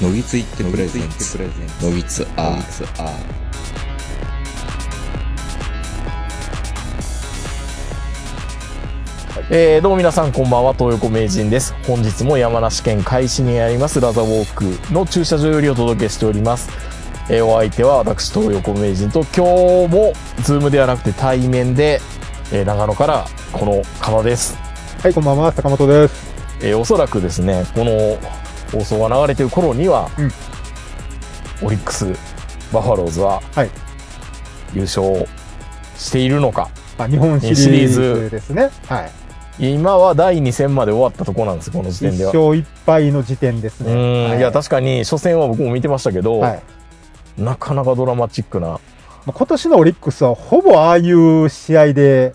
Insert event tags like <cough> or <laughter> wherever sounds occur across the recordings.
のぎついってプレゼンツのぎつアーえー、どうも皆さんこんばんは、東横名人です。本日も山梨県甲斐市にありますラザウォークの駐車場よりお届けしております。えー、お相手は私、東横名人と今日もズームではなくて対面で、えー、長野からこの方です。はい、こんばんは、坂本です。えー、おそらくですね、この放送が流れてる頃には、うんオリックス、バファローズははい。優勝しているのか。あ、日本シリシリーーズズですね。はい。今は第2戦まで終わったところなんです、この時点では。一勝一敗の時点ですうね。ん、、はいや、確かに初戦は僕も見てましたけど、はい。なかなかドラマチックな。まあ今年のオリックスはほぼああいう試合で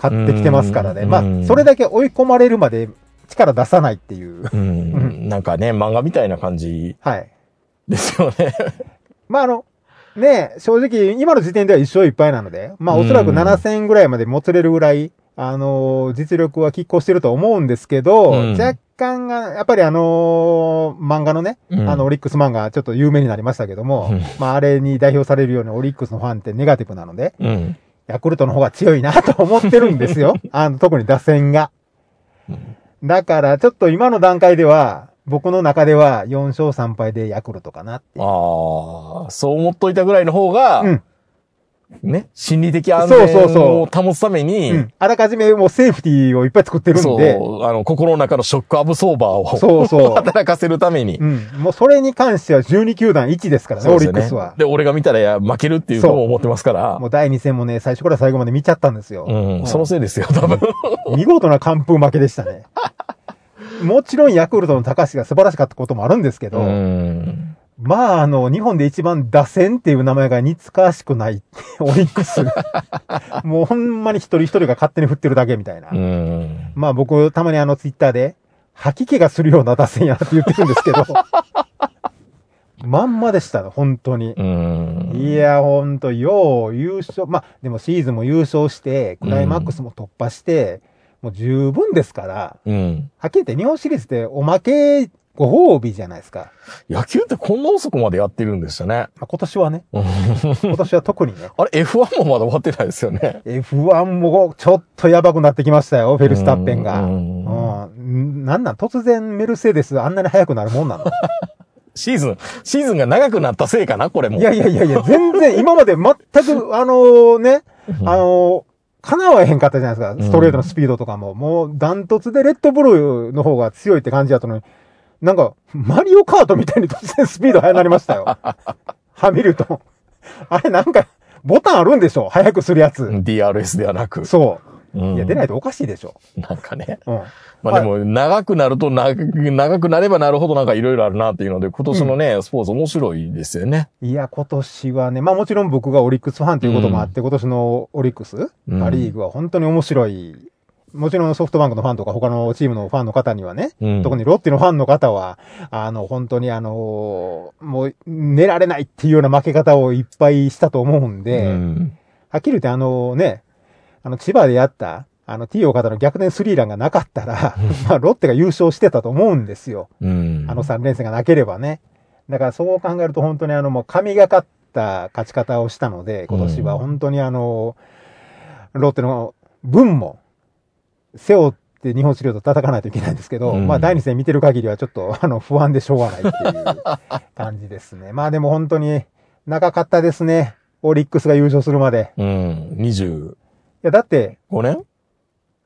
勝ってきてますからね。まあ、それだけ追い込まれるまで力出さないっていう。うん、なんかね、漫画みたいな感じはい。ですよね。<laughs> まあ、あの、ね正直、今の時点では一勝一敗なので、まあ、おそらくうん7戦ぐらいまでもつれるぐらい、あのー実力は拮抗してると思うんですけど、うん若干が、やっぱりあのー漫画のね、うんあの、オリックス漫画ちょっと有名になりましたけども、うんまあ、あれに代表されるようにオリックスのファンってネガティブなので、うん。ヤクルトの方が強いなと思ってるんですよ。あの、特に打線が。だから、ちょっと今の段階では、僕の中では4勝3敗でヤクルトかなっていう。ああ、そう思っといたぐらいの方が、うんね、心理的安そうそう全そうを保つために、うん。あらかじめもうセーフティーをいっぱい作ってるんで、そう、あの、心の中のショックアブソーバーを、そうそう <laughs> 働かせるために。うん。もうそれに関しては12球団1ですからね、オリックスは。で、俺が見たらいや負けるっていうのも思ってますからも。う第2戦もね、最初から最後まで見ちゃったんですよ。うん、そのせいですよ、多分。見事な完封負けでしたね。もちろんヤクルトの高橋が素晴らしかったこともあるんですけど、うん。まあ、あの、日本で一番打線っていう名前が似つかわしくない、<laughs> オリックスが。<laughs> もうほんまに一人一人が勝手に振ってるだけみたいな。うん。まあ僕、たまにあのツイッターで、吐き気がするような打線やなって言ってるんですけど、<laughs> まんまでしたね、本当に。うん。いや、ほんと、よう優勝、まあ、でもシーズンも優勝して、クライマックスも突破して、もう十分ですから、うん。はっきり言って日本シリーズっておまけご褒美じゃないですか。野球ってこんな遅くまでやってるんでしたね。まあ、今年はね、う <laughs> ん今年は特にね、あれ、F1 もまだ終わってないですよね。F1 もちょっとやばくなってきましたよ、フェルスタッペンが。ううんん。なんなん突然メルセデスあんなに速くなるもんなの？<laughs> シーズン、シーズンが長くなったせいかな、これも。いやいやいやいや、全然今まで全く、<laughs> あのね、あの叶わへんかったじゃないですか。ストレートのスピードとかも。もう、ダントツでレッドブルの方が強いって感じだったのに、なんか、マリオカートみたいに突然スピード速くなりましたよ。はみると。あれなんか、ボタンあるんでしょ？速くするやつ。DRS ではなく。そうう。んいや、出ないとおかしいでしょ。なんかね。うん。まあでも、長くなると長く、長くなればなるほどなんかいろいろあるなっていうので、今年のね、スポーツ面白いですよね。いや、今年はね、まあもちろん僕がオリックスファンということもあって、今年のオリックス、うんパリーグは本当に面白い。もちろんソフトバンクのファンとか他のチームのファンの方にはね、うん特にロッテのファンの方は、あの、本当にあのもう寝られないっていうような負け方をいっぱいしたと思うんで、うん。はっきり言ってあのね、あの千葉でやった、あの T 岡田の逆転スリーランがなかったら、まあロッテが優勝してたと思うんですよ。うん。あの3連戦がなければね。だからそう考えると本当にあのもう神がかった勝ち方をしたので、今年は本当にあの、ロッテの分も背負って日本シリーズと戦わないといけないんですけど、うんまあ第2戦見てる限りはちょっと <laughs> あの不安でしょうがないっていう感じですね。まあでも本当に長かったですね。オリックスが優勝するまで。うん。25いやだって、年？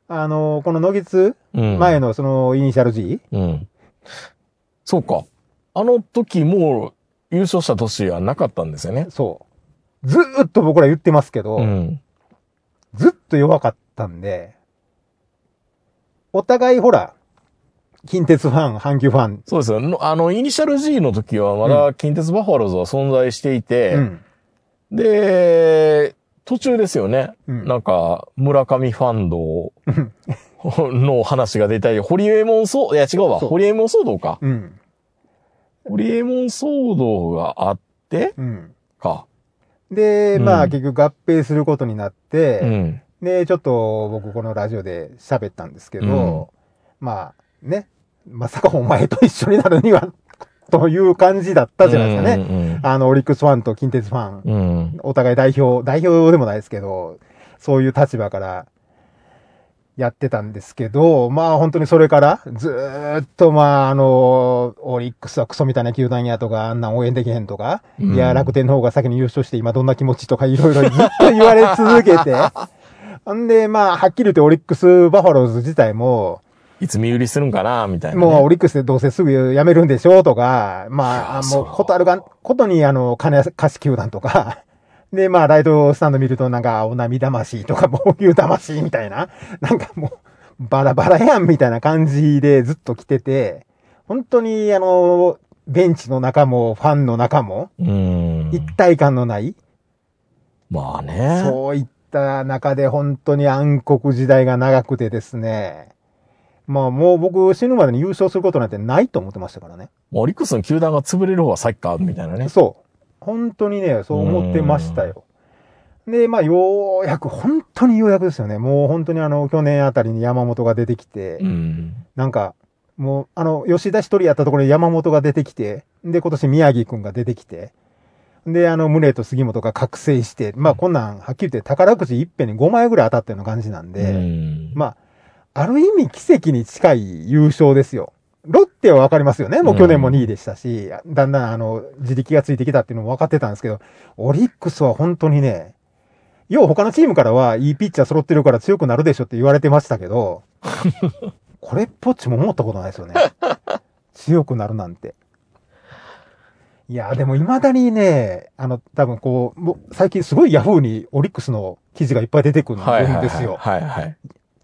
あの、この野月うん。前のそのイニシャル G、うん。そうか。あの時もう優勝した年はなかったんですよね。そう。ずーっと僕ら言ってますけど、うん。ずっと弱かったんで、お互いほら、近鉄ファン、阪急ファン、そうですよ。のあの、イニシャル G の時はまだ近鉄バファローズは存在していて、うん。で、途中ですよね。うんなんか、村上ファンドうんの話が出たり、ホリエモン騒動、いや違うわ、ホリエモン騒動か。うん。ホリエモン騒動があって、うん。か。で、うんまあ結局合併することになって、うん。で、ちょっと僕このラジオで喋ったんですけど、まあね、まさかお前と一緒になるには、<laughs> という感じだったじゃないですかね。ね。あの、オリックスファンと近鉄ファン。うん。うん。お互い代表、代表でもないですけど、そういう立場からやってたんですけど、まあ本当にそれからずーっとまああの、オリックスはクソみたいな球団やとか、あんなん応援できへんとか、うんいや楽天の方が先に優勝して今どんな気持ちとかいろいろずっと言われ続けて、ほ <laughs> んでまあはっきり言ってオリックスバファローズ自体も、いつ身売りするんかな、みたいなね。もうオリックスでどうせすぐ辞めるんでしょうとか、まあ、あもそうう、ことあるが、ことにあの、金貸し球団とか、<laughs> で、まあ、ライトスタンド見るとなんか、青波魂とか、防球魂みたいな、なんかもう、バラバラやんみたいな感じでずっと来てて、本当にあの、ベンチの中も、ファンの中も、うん。一体感のない、まあね。そういった中で本当に暗黒時代が長くてですね、まあもう僕死ぬまでに優勝することなんてないと思ってましたからね。オリックスの球団が潰れる方が先か、みたいなね。そう。本当にね、そう思ってましたよ。で、まあ、ようやく、本当にようやくですよね。もう本当にあの、去年あたりに山本が出てきて、うん。なんか、もう、あの、吉田一人やったところに山本が出てきて、で、今年宮城くんが出てきて、で、あの、宗と杉本が覚醒して、まあ、こんなん、はっきり言って宝くじ一遍に5枚ぐらい当たったような感じなんで、うん。まあ、ある意味奇跡に近い優勝ですよ。ロッテはわかりますよね。もう去年も2位でしたし、だんだんあの、自力がついてきたっていうのも分かってたんですけど、オリックスは本当にね、要は他のチームからはいいピッチャー揃ってるから強くなるでしょって言われてましたけど、<laughs> これっぽっちも思ったことないですよね。強くなるなんて。いや、でも未だにね、あの、多分こう、最近すごいヤフーにオリックスの記事がいっぱい出てくるんはいはいはい。ですよ。はいはい。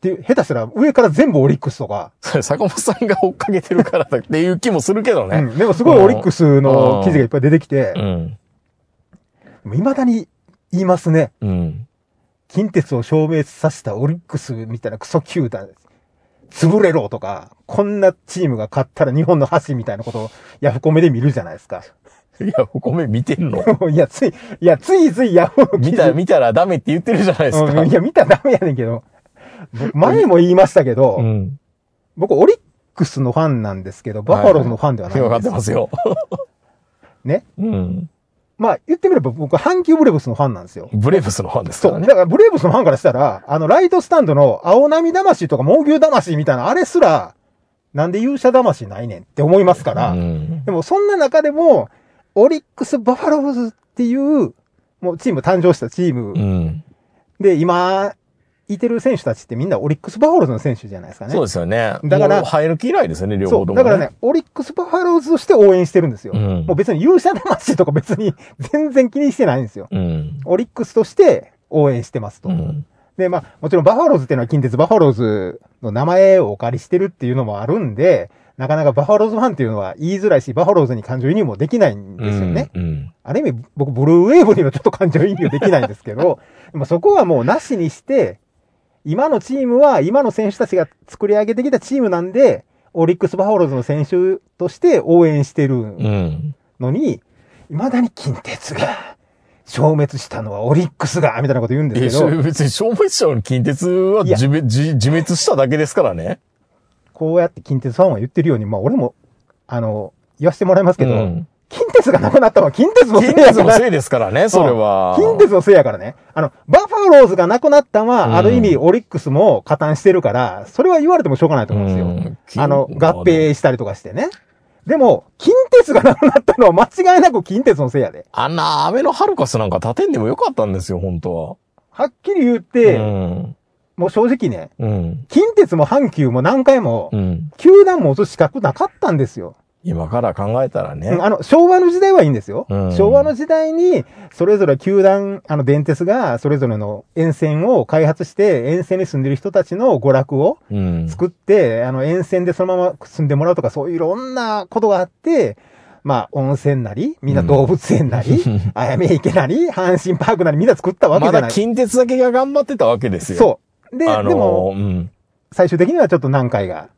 で、下手したら上から全部オリックスとか、そ <laughs> れ坂本さんが追っかけてるからだっていう気もするけどね。うん、でもすごいオリックスの記事がいっぱい出てきてう、ん。未だに言いますね。うん。近鉄を消滅させたオリックスみたいなクソ球団、潰れろとか、こんなチームが勝ったら日本の恥みたいなことをヤフコメで見るじゃないですか。いや、ヤフコメ見てんの？<laughs> いや、つい、いや、ついついヤフーの記事見た、見たらダメって言ってるじゃないですか。うんいや、見たらダメやねんけど、僕前も言いましたけど、うん。僕オリックスのファンなんですけど、バファローズのファンではないんですよ。てますよ。ね？うん。まあ、言ってみれば僕、阪急ブレーブスのファンなんですよ。ブレーブスのファンですかそう。らね。だから、ブレーブスのファンからしたら、あの、ライトスタンドの青波魂とか猛牛魂みたいな、あれすら、なんで勇者魂ないねんって思いますから、うん。でもそんな中でも、オリックス・バファローズっていう、もうチーム誕生したチームうん。で、今、いてる選手たちってみんなオリックス・バファローズの選手じゃないですかね。そうですよね。だから生え抜き以来ですよね、両。方とも、だからね、オリックス・バファローズとして応援してるんですよ。うんもう別に勇者魂とか別に全然気にしてないんですよ。うん。オリックスとして応援してますと。うん。で、まあ、もちろんバファローズっていうのは近鉄バファローズの名前をお借りしてるっていうのもあるんで、なかなかバファローズファンっていうのは言いづらいし、バファローズに感情移入もできないんですよね。うん。ある意味、僕、ブルーウェーブにはちょっと感情移入できないんですけど、<laughs> でもそこはもうなしにして、今のチームは、今の選手たちが作り上げてきたチームなんで、オリックスバファローズの選手として応援してるうん。のに、未だに近鉄が消滅したのはオリックスが、みたいなこと言うんでえ、すけど、別に消滅者の近鉄は自滅しただけですからね。こうやって近鉄ファンは言ってるように、まあ俺も、あの、言わせてもらいますけど、うん近鉄がなくなったのは近鉄のせい近。鉄のせいですからね、それは。近鉄のせいやからね。あの、バファローズがなくなったのは、うんある意味オリックスも加担してるから、それは言われてもしょうがないと思うんですよ。うんあの、合併したりとかしてね。でも、近鉄がなくなったのは間違いなく近鉄のせいやで。あんな、アベノハルカスなんか立てんでもよかったんですよ、本当は。はっきり言って、うん。もう正直ね、うん。近鉄も阪急も何回も、うん。球団も押す資格なかったんですよ。今から考えたらね。うんあの、昭和の時代はいいんですよ。うん昭和の時代に、それぞれ球団、あの、電鉄が、それぞれの沿線を開発して、沿線に住んでる人たちの娯楽をうん。作って、あの、沿線でそのまま住んでもらうとか、そういういろんなことがあって、まあ、温泉なり、みんな動物園なり、<laughs> あやめ池なり、阪神パークなり、みんな作ったわけじまゃない。だ近鉄だけが頑張ってたわけですよ。そう。で、あのーでも、うん。最終的にはちょっと何回が、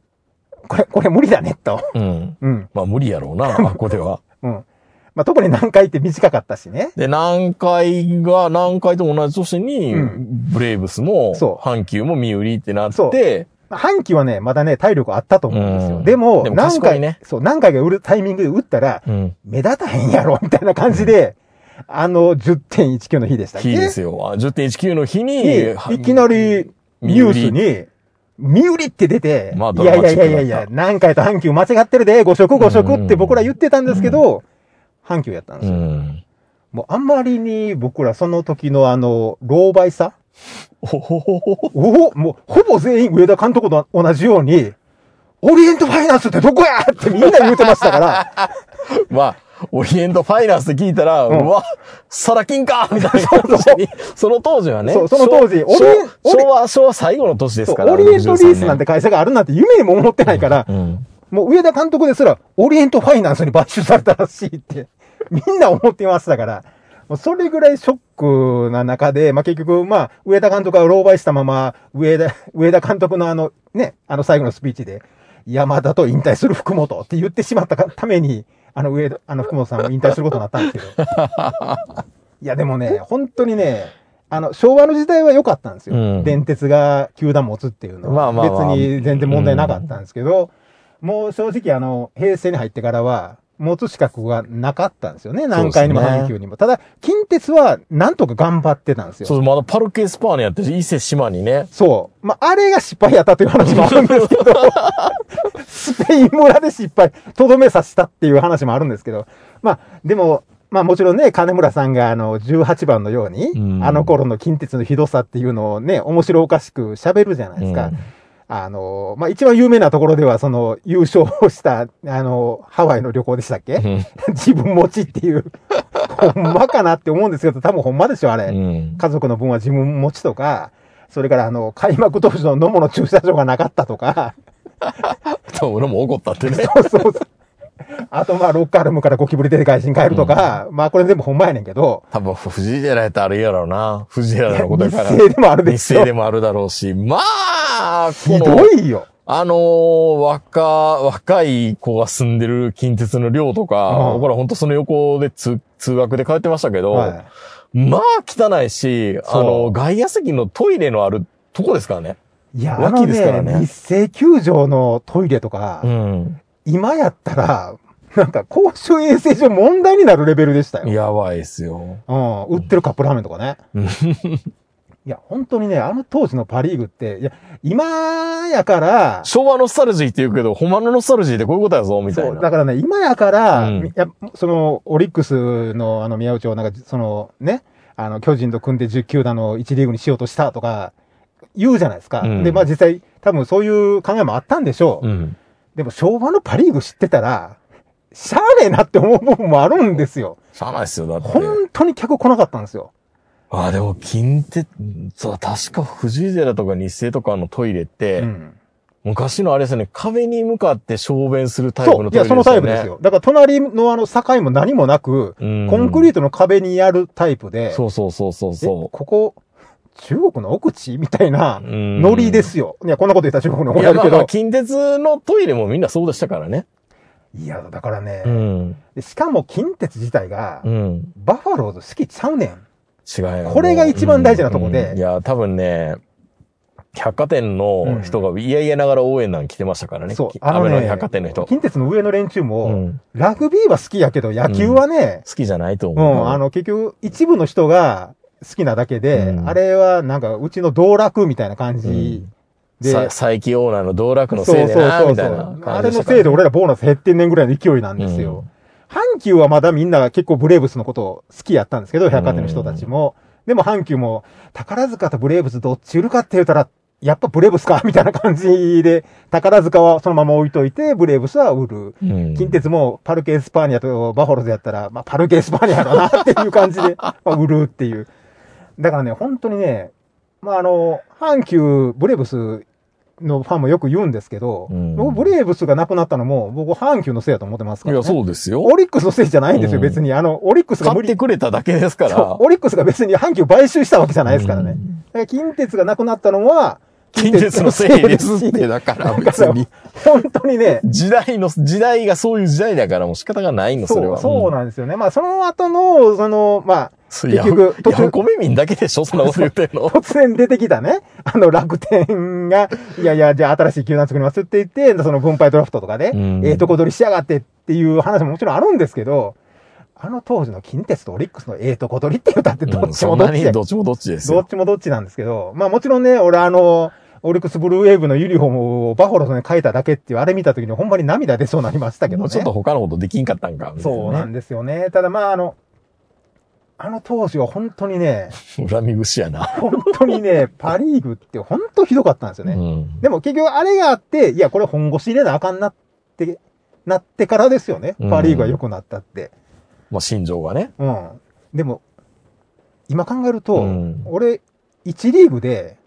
これ、これ無理だね、と。うん。うん。まあ無理やろうな、<laughs> あここでは。うん。まあ、特に何回って短かったしね。で、南海が、南海と同じ年に、うんブレーブスも、そう阪急も身売りってなっそうて、阪急はね、まだね、体力あったと思うんですよ。うんでも、でも何回、ねそう、何回か売るタイミングで打ったら、うん。目立たへんやろ、みたいな感じで、あの、10.19の日でしたっけ？日ですよ。あ10.19の日に、に、いきなり、ニュースに、身売りって出て、まあいやいやいやいやいや、何回と阪急間違ってるで、5色5色って僕ら言ってたんですけど、阪急やったんでうすよ。ん。もうあんまりに僕らその時のあの、老媒さ？おおもうほぼ全員上田監督と同じように、オリエントファイナンスってどこやってみんな言うてましたから、<laughs> まあ、オリエントファイナンスで聞いたら、ううんわ、サラ金かみたいな感じに、<laughs> その当時はね。そうその当時昭オリエン昭昭和、昭和最後の年ですから。オリエントリースなんて63会社があるなんて夢にも思ってないから、年。うん。もう上田監督ですら、オリエントファイナンスに買収されたらしいって、<laughs> みんな思ってましたから、もうそれぐらいショックな中で、まあ、結局、まあ、上田監督が狼狽したまま、上田、上田監督のあの、ね、あの最後のスピーチで、山田と引退する福本って言ってしまったがために、あの上田、あの福本さんも引退することになったんですけど。<laughs> いや、でもね、本当にね、あの、昭和の時代は良かったんですよ。うん電鉄が球団持つっていうのは。別に全然問題なかったんですけど、もう正直あの、平成に入ってからは、持つ資格がなかったんですよね。南海にも阪急にも。ただ、近鉄はなんとか頑張ってたんですよ。そう、まだパルケ・スパーネやってる伊勢島にね。そう。まあ、あれが失敗やったという話もあるんですけど、<laughs> スペイン村で失敗、とどめさせたっていう話もあるんですけど、まあ、でも、まあもちろんね、金村さんがあの、18番のように、うんあの頃の近鉄のひどさっていうのをね、面白おかしく喋るじゃないですか。うんあの、まあ一番有名なところでは、その、優勝をした、あの、ハワイの旅行でしたっけ、うん <laughs> 自分持ちっていう、ほんまかなって思うんですけど、多分ほんまでしょ、あれ。うん。家族の分は自分持ちとか、それからあの、開幕当時の野茂の駐車場がなかったとか、<laughs> そう、俺も怒ったってね。そうそうそう。あとまあ、ロッカールームからゴキブリ出て外人帰るとか、まあこれ全部ほんまやねんけど、多分、藤井寺やったらあるやろうな。藤井寺のことや日から。生でもあるで日すよ生。でもあるだろうし。まあ、ひどいよ。あのー若、若い子が住んでる近鉄の寮とか、うん僕らほんとその横で通通学で帰ってましたけど、はまあ汚いし、あの、外野席のトイレのあるとこですからね。い。いや、あ脇のですからねね、日生球場のトイレとか、うん。今やったら、なんか公衆衛生上問題になるレベルでしたよ。やばいですよ。うん、売ってるカップラーメンとかね。う <laughs> んいや、本当にね、あの当時のパリーグって、いや、今やから、昭和ノスタルジーって言うけど、ほんまのノスタルジーってこういうことやぞ、みたいそう、な。だからね、今やから、うんいや、その、オリックスのあの宮内をなんか、そのね、あの、巨人と組んで10球団の1リーグにしようとしたとか、言うじゃないですか。うんで、まあ実際、多分そういう考えもあったんでしょう。うん。でも昭和のパリーグ知ってたら、しゃあねえなって思う部分もあるんですよ。しゃあないっすよ、だって。本当に客来なかったんですよ。あ、でも、近鉄、そう、確か藤井寺とか日生とかのトイレって、うん。昔のあれですよね、壁に向かって小便するタイプのトイレですよね。そのタイプですよ。だから隣のあの境も何もなく、うん。コンクリートの壁にやるタイプで、そうそうそうそうえそここ、中国の奥地？みたいなう。うんノリですよ。いや、こんなこと言ったら中国の怒いや、られるけど。近鉄のトイレもみんなそうでしたからね。いや、だからね、うん。でしかも近鉄自体が、うん。バファローズ好きちゃうねん。違いよこれが一番大事なとこでうんいや、多分ね、百貨店の人が嫌々ながら応援団来てましたからね。そうき、あのね百貨店の人。近鉄の上の連中も、うんラグビーは好きやけど、野球はね、好きじゃないとうん、思う。あの、結局、一部の人が好きなだけで、うんあれはなんか、うちの道楽みたいな感じで、さ佐伯オーナーの道楽のせいでな、みたいなあれのせいで俺らボーナス減ってんねんぐらいの勢いなんですよ。阪急はまだみんな結構ブレーブスのこと好きやったんですけど、百貨店の人たちも。でも阪急も、宝塚とブレーブスどっち売るかって言ったら、やっぱブレーブスかみたいな感じで、宝塚はそのまま置いといて、ブレーブスは売る。うん近鉄もパルケ・エスパーニャとバファローズやったら、まあ、パルケ・エスパーニャやろなっていう感じで、まあ、売るっていう。だからね、本当にね、まあ、あの、阪急、ブレーブスのファンもよく言うんですけど、うん僕、ブレーブスがなくなったのも、僕、阪急のせいだと思ってますから、ね。いや、そうですよ。オリックスのせいじゃないんですよ、うん別に。あの、オリックスが買い取ってくれただけですから。オリックスが別に阪急買収したわけじゃないですからね。うんだから近鉄がなくなったのは、近鉄のせいですって、だから別に。本当にね、時代の、時代がそういう時代だからもう仕方がないの、それは。そう、なんですよね。まあ、その後の、その、まあ、結局途中ヤフコメ民だけでしょそんなこと言ってんの <laughs> 突然出てきたね、あの楽天が、いやいや、じゃあ新しい球団作りますって言って、その分配ドラフトとかで、うんええとこ取りしやがってっていう話ももちろんあるんですけど、あの当時の近鉄とオリックスのええとこ取りって言ったってどっちもどっちで、どっちもどっちですどっよ。ちもどっちなんですけど、まあもちろんね、俺あの、オリックスブルーウェーブのユニフォームをバファローズに変えただけっていう、あれ見た時にほんまに涙出そうになりましたけどね。もうちょっと他のことできんかったんか。みたいそうなんね。ですよね。ただまああの、あの当時は本当にね、<laughs> 恨み節やな。本当にね、パリーグって本当ひどかったんですよね。うん。でも結局あれがあって、いや、これ本腰入れなあかんなって、なってからですよね。パリーグが良くなったって。まあ、心情がね。うん。でも、今考えると、うん俺、1リーグで、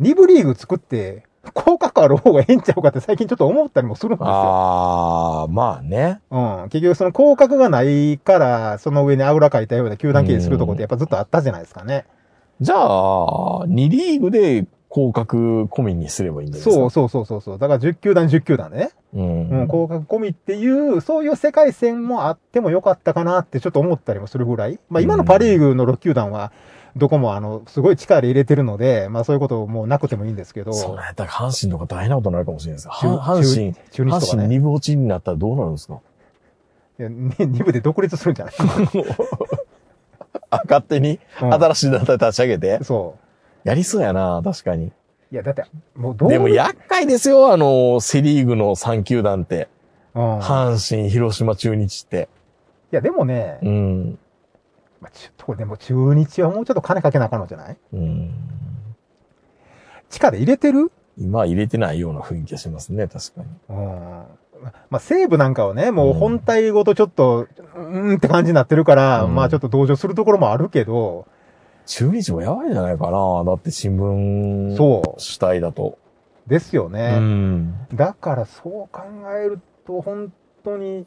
2部リーグ作って、降格ある方がええんちゃうかって最近ちょっと思ったりもするんですよ。ああ、まあね。うん。結局その降格がないから、その上にあぐらかいたような球団経営するとこってやっぱずっとあったじゃないですかね。じゃあ、2リーグで降格込みにすればいいんですか。そうそうそうそうそう。だから10球団10球団でね。う。うんん、降格込みっていう、そういう世界線もあってもよかったかなってちょっと思ったりもするぐらい。まあ今のパリーグの6球団は、どこもあの、すごい力入れてるので、まあそういうこともうなくてもいいんですけど。そうやったら阪神とか大変なことになるかもしれないです。阪神、中中日阪とかね。神二部落ちになったらどうなるんですか？いやに二部で独立するんじゃない、あ、<laughs> 勝手に？うん新しい団体立ち上げて、そやりそうやな、確かに。う。いや、だって、もうどう？でも厄介ですよ、あの、セリーグの3球団って。うん、い阪神、広島、中日って。や、でもね、うん。まあ、ちょっとでも中日はもうちょっと金かけなあかんのじゃない？うん。地下で入れてる？今は入れてないような雰囲気がしますね、確かに。うんまあ、西武なんかはね、もう本体ごとちょっと、うーんって感じになってるから、うんまあちょっと同情するところもあるけど、中日もやばいんじゃないかな。だって新聞そう主体だと。うですよね。ん。だからそう考えると、本当に、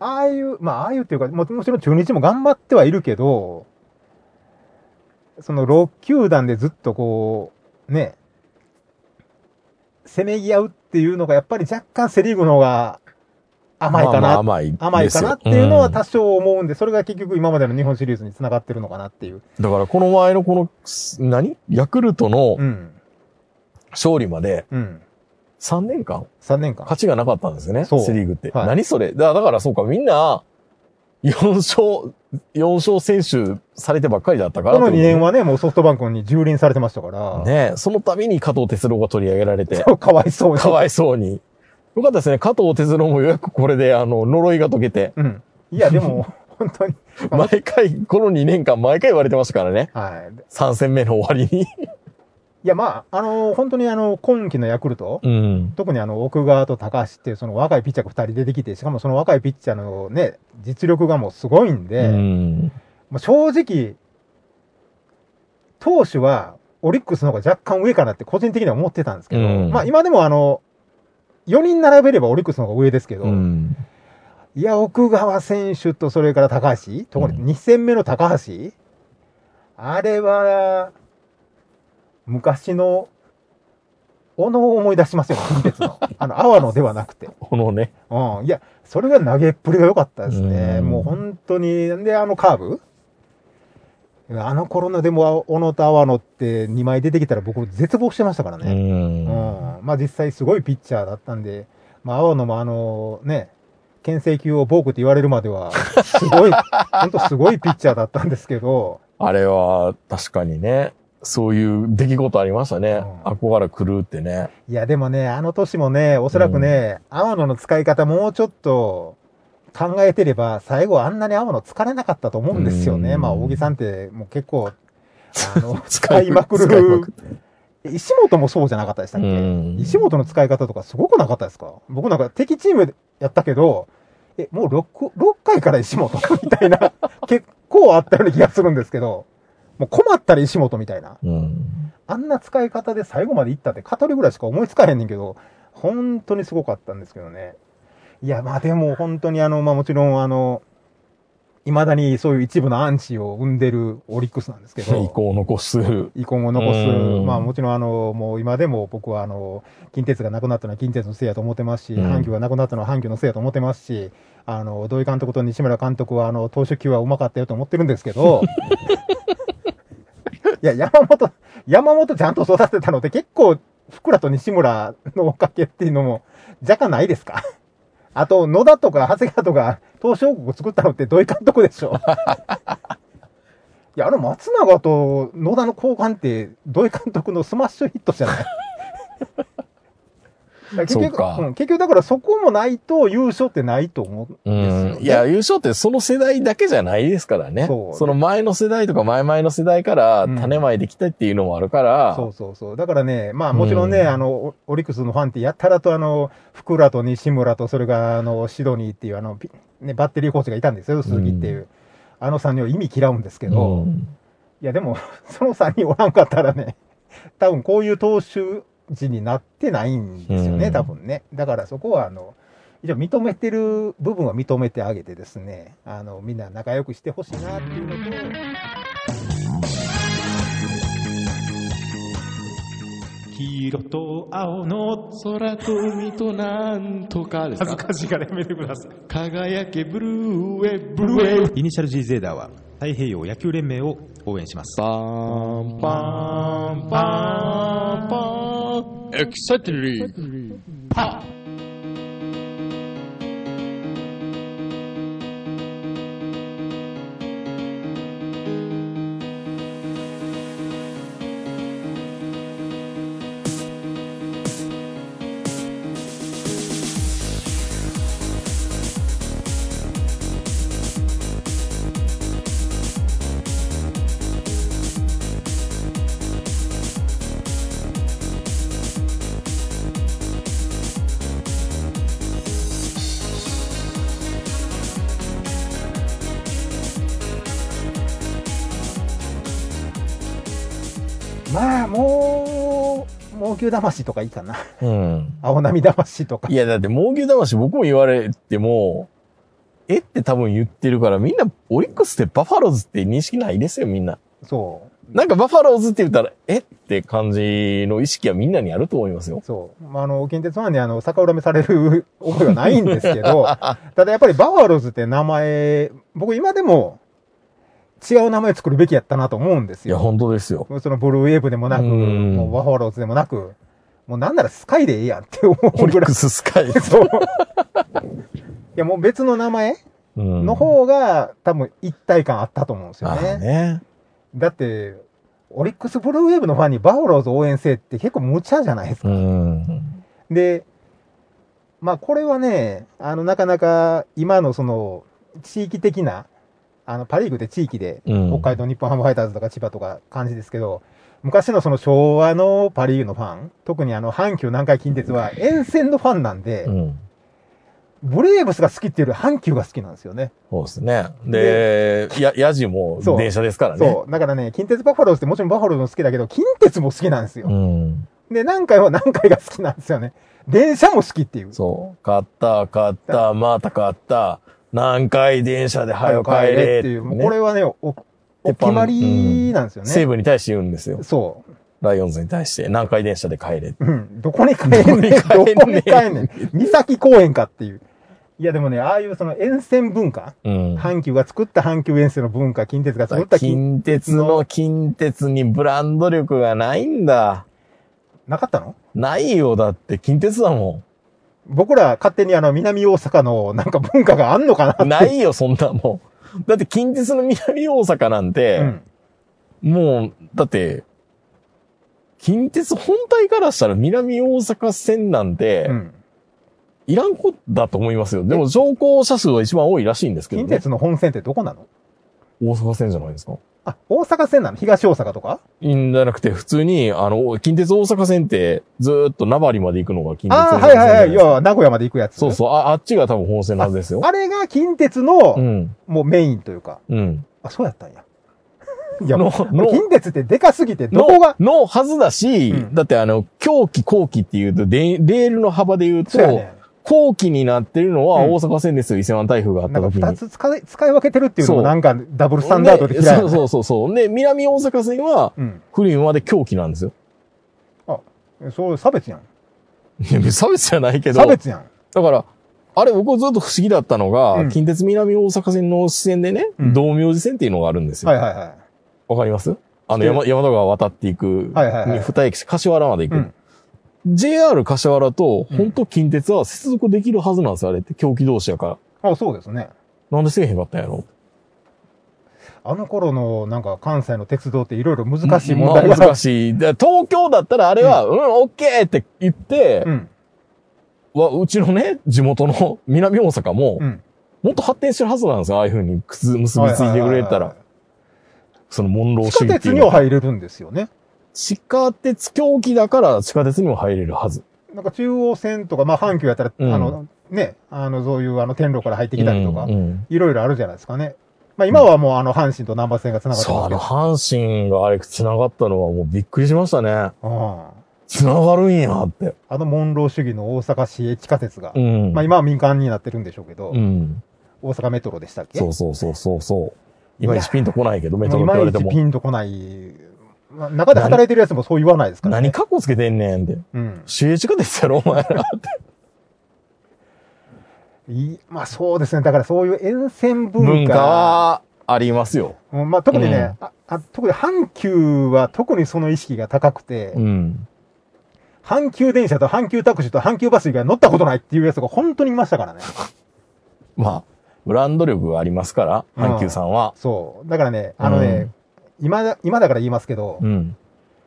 ああいう、まあああいうっていうか、ももちろん中日も頑張ってはいるけど、その6球団でずっとこう、ね、せめぎ合うっていうのがやっぱり若干セリーグの方が甘いかな、まあまあ甘い。甘いかなっていうのはうん多少思うんで、それが結局今までの日本シリーズに繋がってるのかなっていう。だからこの前のこの、す何？ヤクルトのうん。勝利までうん。3年間？3年間。勝ちがなかったんですよね。そうセリーグって。はい何それ？だだからそうか、みんな、4勝、4勝選手されてばっかりだったからこの2年ははね、もうソフトバンクに蹂躙されてましたから。ね、その度に加藤哲郎が取り上げられて、<laughs> そうかわいそうに。かわいそうに。よかったですね。加藤哲郎もようやくこれで、あの、呪いが解けて、うん。いや、でも、<laughs> 本当に。毎回、この2年間毎回言われてましたからね。はい。3戦目の終わりに。いや、まあ、あの本当にあの、今季のヤクルト、うん。特にあの、奥川と高橋っていうその若いピッチャーが2人出てきて、しかもその若いピッチャーのね、実力がもうすごいんで、うん。もう正直、投手は、オリックスの方が若干上かなって個人的には思ってたんですけど、うんまあ今でもあの、4人並べればオリックスの方が上ですけど、うん。いや、奥川選手とそれから高橋、特に2戦目の高橋、あれは、昔の、小野を思い出しますよ、近鉄の。<laughs> あの、阿波野ではなくて。このね。うん。いや、それが投げっぷりが良かったですね。うんもう本当に、で、あのカーブあの頃のでも、小野と阿波野って2枚出てきたら僕絶望してましたからうね。うん。ん。まあ実際すごいピッチャーだったんで、まあ阿波野もあのね、牽制球をボークって言われるまでは、すごい、<laughs> 本当すごいピッチャーだったんですけど、あれは、確かにね、そういう出来事ありましたね。うん。憧れ狂うってね。いやでもね、あの年もね、おそらくね、阿波野の使い方もうちょっと考えてれば、最後あんなに阿波野疲れなかったと思うんですよね。うん。まあ、大木さんってもう結構、あの、<laughs> 使使いまくる。石本もそうじゃなかったでしたっけ、うん。石本の使い方とかすごくなかったですか？僕なんか敵チームやったけど、え、もう 6, 6回から石本みたいな、結構あったような気がするんですけど、もう困ったら石本みたいな。うん。あんな使い方で最後まで行ったって、語りぐらいしか思いつかへんねんけど、本当にすごかったんですけどね。いや、まあでも本当にあの、まあもちろんあの、未だにそういう一部のアンチを生んでるオリックスなんですけど。意向を残す。遺恨を残すう。んまあもちろんあの、もう今でも僕はあの、近鉄がなくなったのは近鉄のせいやと思ってますし、うん阪急がなくなったのは阪急のせいやと思ってますし、あの、土井監督と西村監督は、あの、投手球はうまかったよと思ってるんですけど、<laughs> いや、山本、山本ちゃんと育てたのって結構、ふくらと西村のおかげっていうのも若干ないですか？<laughs> あと、野田とか長谷川とか、東証国作ったのって土井監督でしょ <laughs> いや、あの松永と野田の交換って、土井監督のスマッシュヒットじゃない？結局そうん結局だからそこもないと優勝ってないと思うんうですよ、ね。ん。いや、優勝ってその世代だけじゃないですからね。そうその前の世代とか前々の世代からうん。種まいてきたっていうのもあるから、そうそうそう。だからね、まあもちろんね、うんあの、オオリックスのファンってやったらとあの、福良と西村とそれがあの、シドニーっていうあの、ピね、バッテリーコーチがいたんですよ、鈴木っていう。あの3人を意味嫌うんですけど、うん。いやでも、<laughs> その3人おらんかったらね、多分こういう投手陣になってないんですよね、うん多分ね。だからそこはあの、一応認めてる部分は認めてあげてですね、あの、みんな仲良くしてほしいなっていうのと、黄色と青の空と海となんとかですか恥ずかしいからやめてください。輝けブルーウェイブルーウェイイニシャル G ゼーダーは太平洋野球連盟を応援します。バーンバーンバーンバーンエキサイテリーパま猛牛魂とかいいかな。うん。青波魂とかい。や、だって、猛牛魂僕も言われても、えって多分言ってるから、みんな、オリックスってバファローズって認識ないですよ、みんな。そう。なんかバファローズって言ったら、えって感じの意識はみんなにあると思いますよ。そう。まあ、あの、近鉄ファンにあの、逆恨みされる覚えはないんですけど、<laughs> ただやっぱりバファローズって名前、僕今でも違う名前作るべきやったなと思うんですいや、よ。本当ですよ。そのブルーウェーブでもなく、うんもうバファローズでもなく、もうなんならスカイでええやんって思うぐらいオリック。ススカイ。そう。いや、もう別の名前うんの方が多分一体感あったと思うんですよあね。あね。だって、オリックスブルーウェーブのファンにバファローズ応援せえって結構無茶じゃないですか。うん。で、まあこれはね、あの、なかなか今のその、地域的な、あの、パリーグで地域で、うん北海道日本ハムファイターズとか千葉とか感じですけど、昔のその昭和のパリーグのファン、特にあの、阪急南海近鉄は沿線のファンなんで、うん。ブレーブスが好きっていうより阪急が好きなんですよね。そうですね。で、や、ヤジも電車ですからね。そう。だからね、近鉄バファローズってもちろんバファローズも好きだけど、近鉄も好きなんですよ。うん。で、南海は南海が好きなんですよね。電車も好きっていう。そう。買った、買った、また買った。何回電車で早く帰れっていう。もうこれはね、お、お決まりなんですよね。西武に対して言うんですよ。そライオンズに対して何回電車で帰れ。う。うん。どこに帰んねん。どこに帰んねん。三崎公園かっていう。いやでもね、ああいうその沿線文化、うん。阪急が作った阪急沿線の文化、近鉄が作った近、近鉄の近鉄にブランド力がないんだ。なかったの？ないよ、だって近鉄だも僕ら勝手にあの南大阪のなんか文化があんのかな。ないよ、そんなもん。だって近鉄の南大阪なんて、うん。もう、だって、近鉄本体からしたら南大阪線なんて、うん。いらん子だと思いますよ。でも乗降者数は一番多いらしいんですけど、ね。近鉄の本線ってどこなの？大阪線じゃないですかあ、大阪線なの？東大阪とか？いいんじゃなくて、普通に、あの、近鉄大阪線って、ずーっと名張まで行くのが近鉄ああ、大阪線はいはいはい。いじゃなや、名古屋まで行くやつ。そうそう、あ、あっちが多分本線のはずですよ。あれが近鉄の、うん。もうメインというか。うん。あ、そうやったんや。いや、のもうの近鉄ってでかすぎて、どのこが、のはずだし、うんだってあの、狂気後期っていうと、でレールの幅で言うと、そうやね。後期になってるのはうん大阪線ですよ、伊勢湾台風があった時に。二つ使い、使い分けてるっていうのもなんかダブルスタンダードで嫌いそう <laughs> そうそうそう。で、南大阪線は、うん。古いまで狂気なんですよ。そう、差別やん。いや差別じゃないけど。差別やん。だから、あれ僕ずっと不思議だったのが、うん近鉄南大阪線の支線でね、うん道明寺線っていうのがあるんですよ。はいはいはい。わかります？あの山山田川渡っていく、はいはいはいに二駅、柏原まで行く。うん JR 柏原と、うん本当近鉄は接続できるはずなんですよ、あれって。狂気同士やから。あ、そうですね。なんでせえへんかったんやろ？あの頃のなんか関西の鉄道っていろいろ難しい問題が。まあ難しい。で東京だったらあれは、うん、オッケーって言って、うん。わうちのね、地元の <laughs> 南大阪も、うん。もっと発展してるはずなんですよ、ああいう風に靴結びついてくれたら。そのモンロー地下鉄に主義っていうのは。は入れるんですよね。地下鉄狂気だから地下鉄にも入れるはず。なんか中央線とか、まあ阪急やったら、うんあの、ね、あの、そういうあの天路から入ってきたりとか、うんうんいろいろあるじゃないですかね。まあ今はもうあの阪神と南波線が繋がってそう、あの、ますけど。阪神があれ繋がったのはもうびっくりしましたね。うん繋がるんやって。あのモンロー主義の大阪市営地下鉄が、うん。まあ今は民間になってるんでしょうけど、うん。大阪メトロでしたっけ？そうそうそうそうそう。いまいちピンとこないけど、メトロって言われても。ちピンとこない。まあ中で働いてるやつもそう言わないですから、ね。何カッコつけてんねんって。うん。市営地下鉄やろ、お前ら。いいまあそうですね。だからそういう沿線文化。文化はありますよ。うんまあ特にね、ああ特に阪急は特にその意識が高くて、うん。阪急電車と阪急タクシーと阪急バス以外乗ったことないっていうやつが本当にいましたからね。<laughs> まあ、ブランド力がありますから、うん阪急さんは。そう。だからね、あのね、今だ、今だから言いますけど、うん。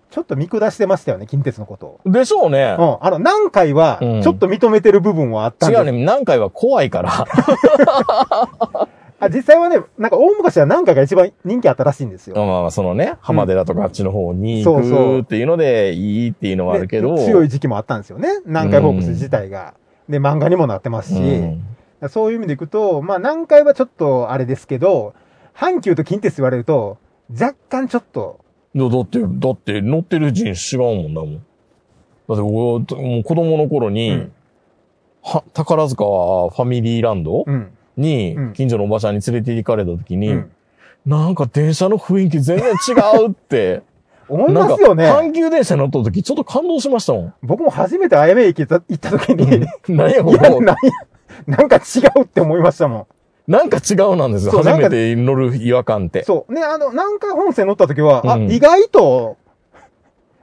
ちょっと見下してましたよね、近鉄のことを。でしょうね。うん。あの、何回は、うんちょっと認めてる部分はあったんです違うね、何回は怖いから。<laughs> あ実際はね、なんか大昔は何回が一番人気あったらしいんですよ。まあまあ、そのね、浜寺とかあっちの方に行そうそうくっていうので、いいっていうのはあるけど。で強い時期もあったんですよね。南海ホークス自体が。で、漫画にもなってますし、うんそういう意味でいくと、まあ南海はちょっとあれですけど、阪急と近鉄言われると、若干ちょっと、いやだって、だって乗ってる人違うもんだもん。だって僕、もう子供の頃に、うんは、宝塚ファミリーランドうん。にうん、近所のおばちゃんに連れて行かれた時に、うんなんか電車の雰囲気全然違うって。<laughs> 思いますよね。阪急電車乗った時ちょっと感動しましたもん。僕も初めてあやめ駅行った時に、何やここ。なんか違うって思いましたもん。なんか違うなんですよ。そう初めて乗る違和感って。そう。ね、あの、南海本線乗った時は、あ、うん意外と、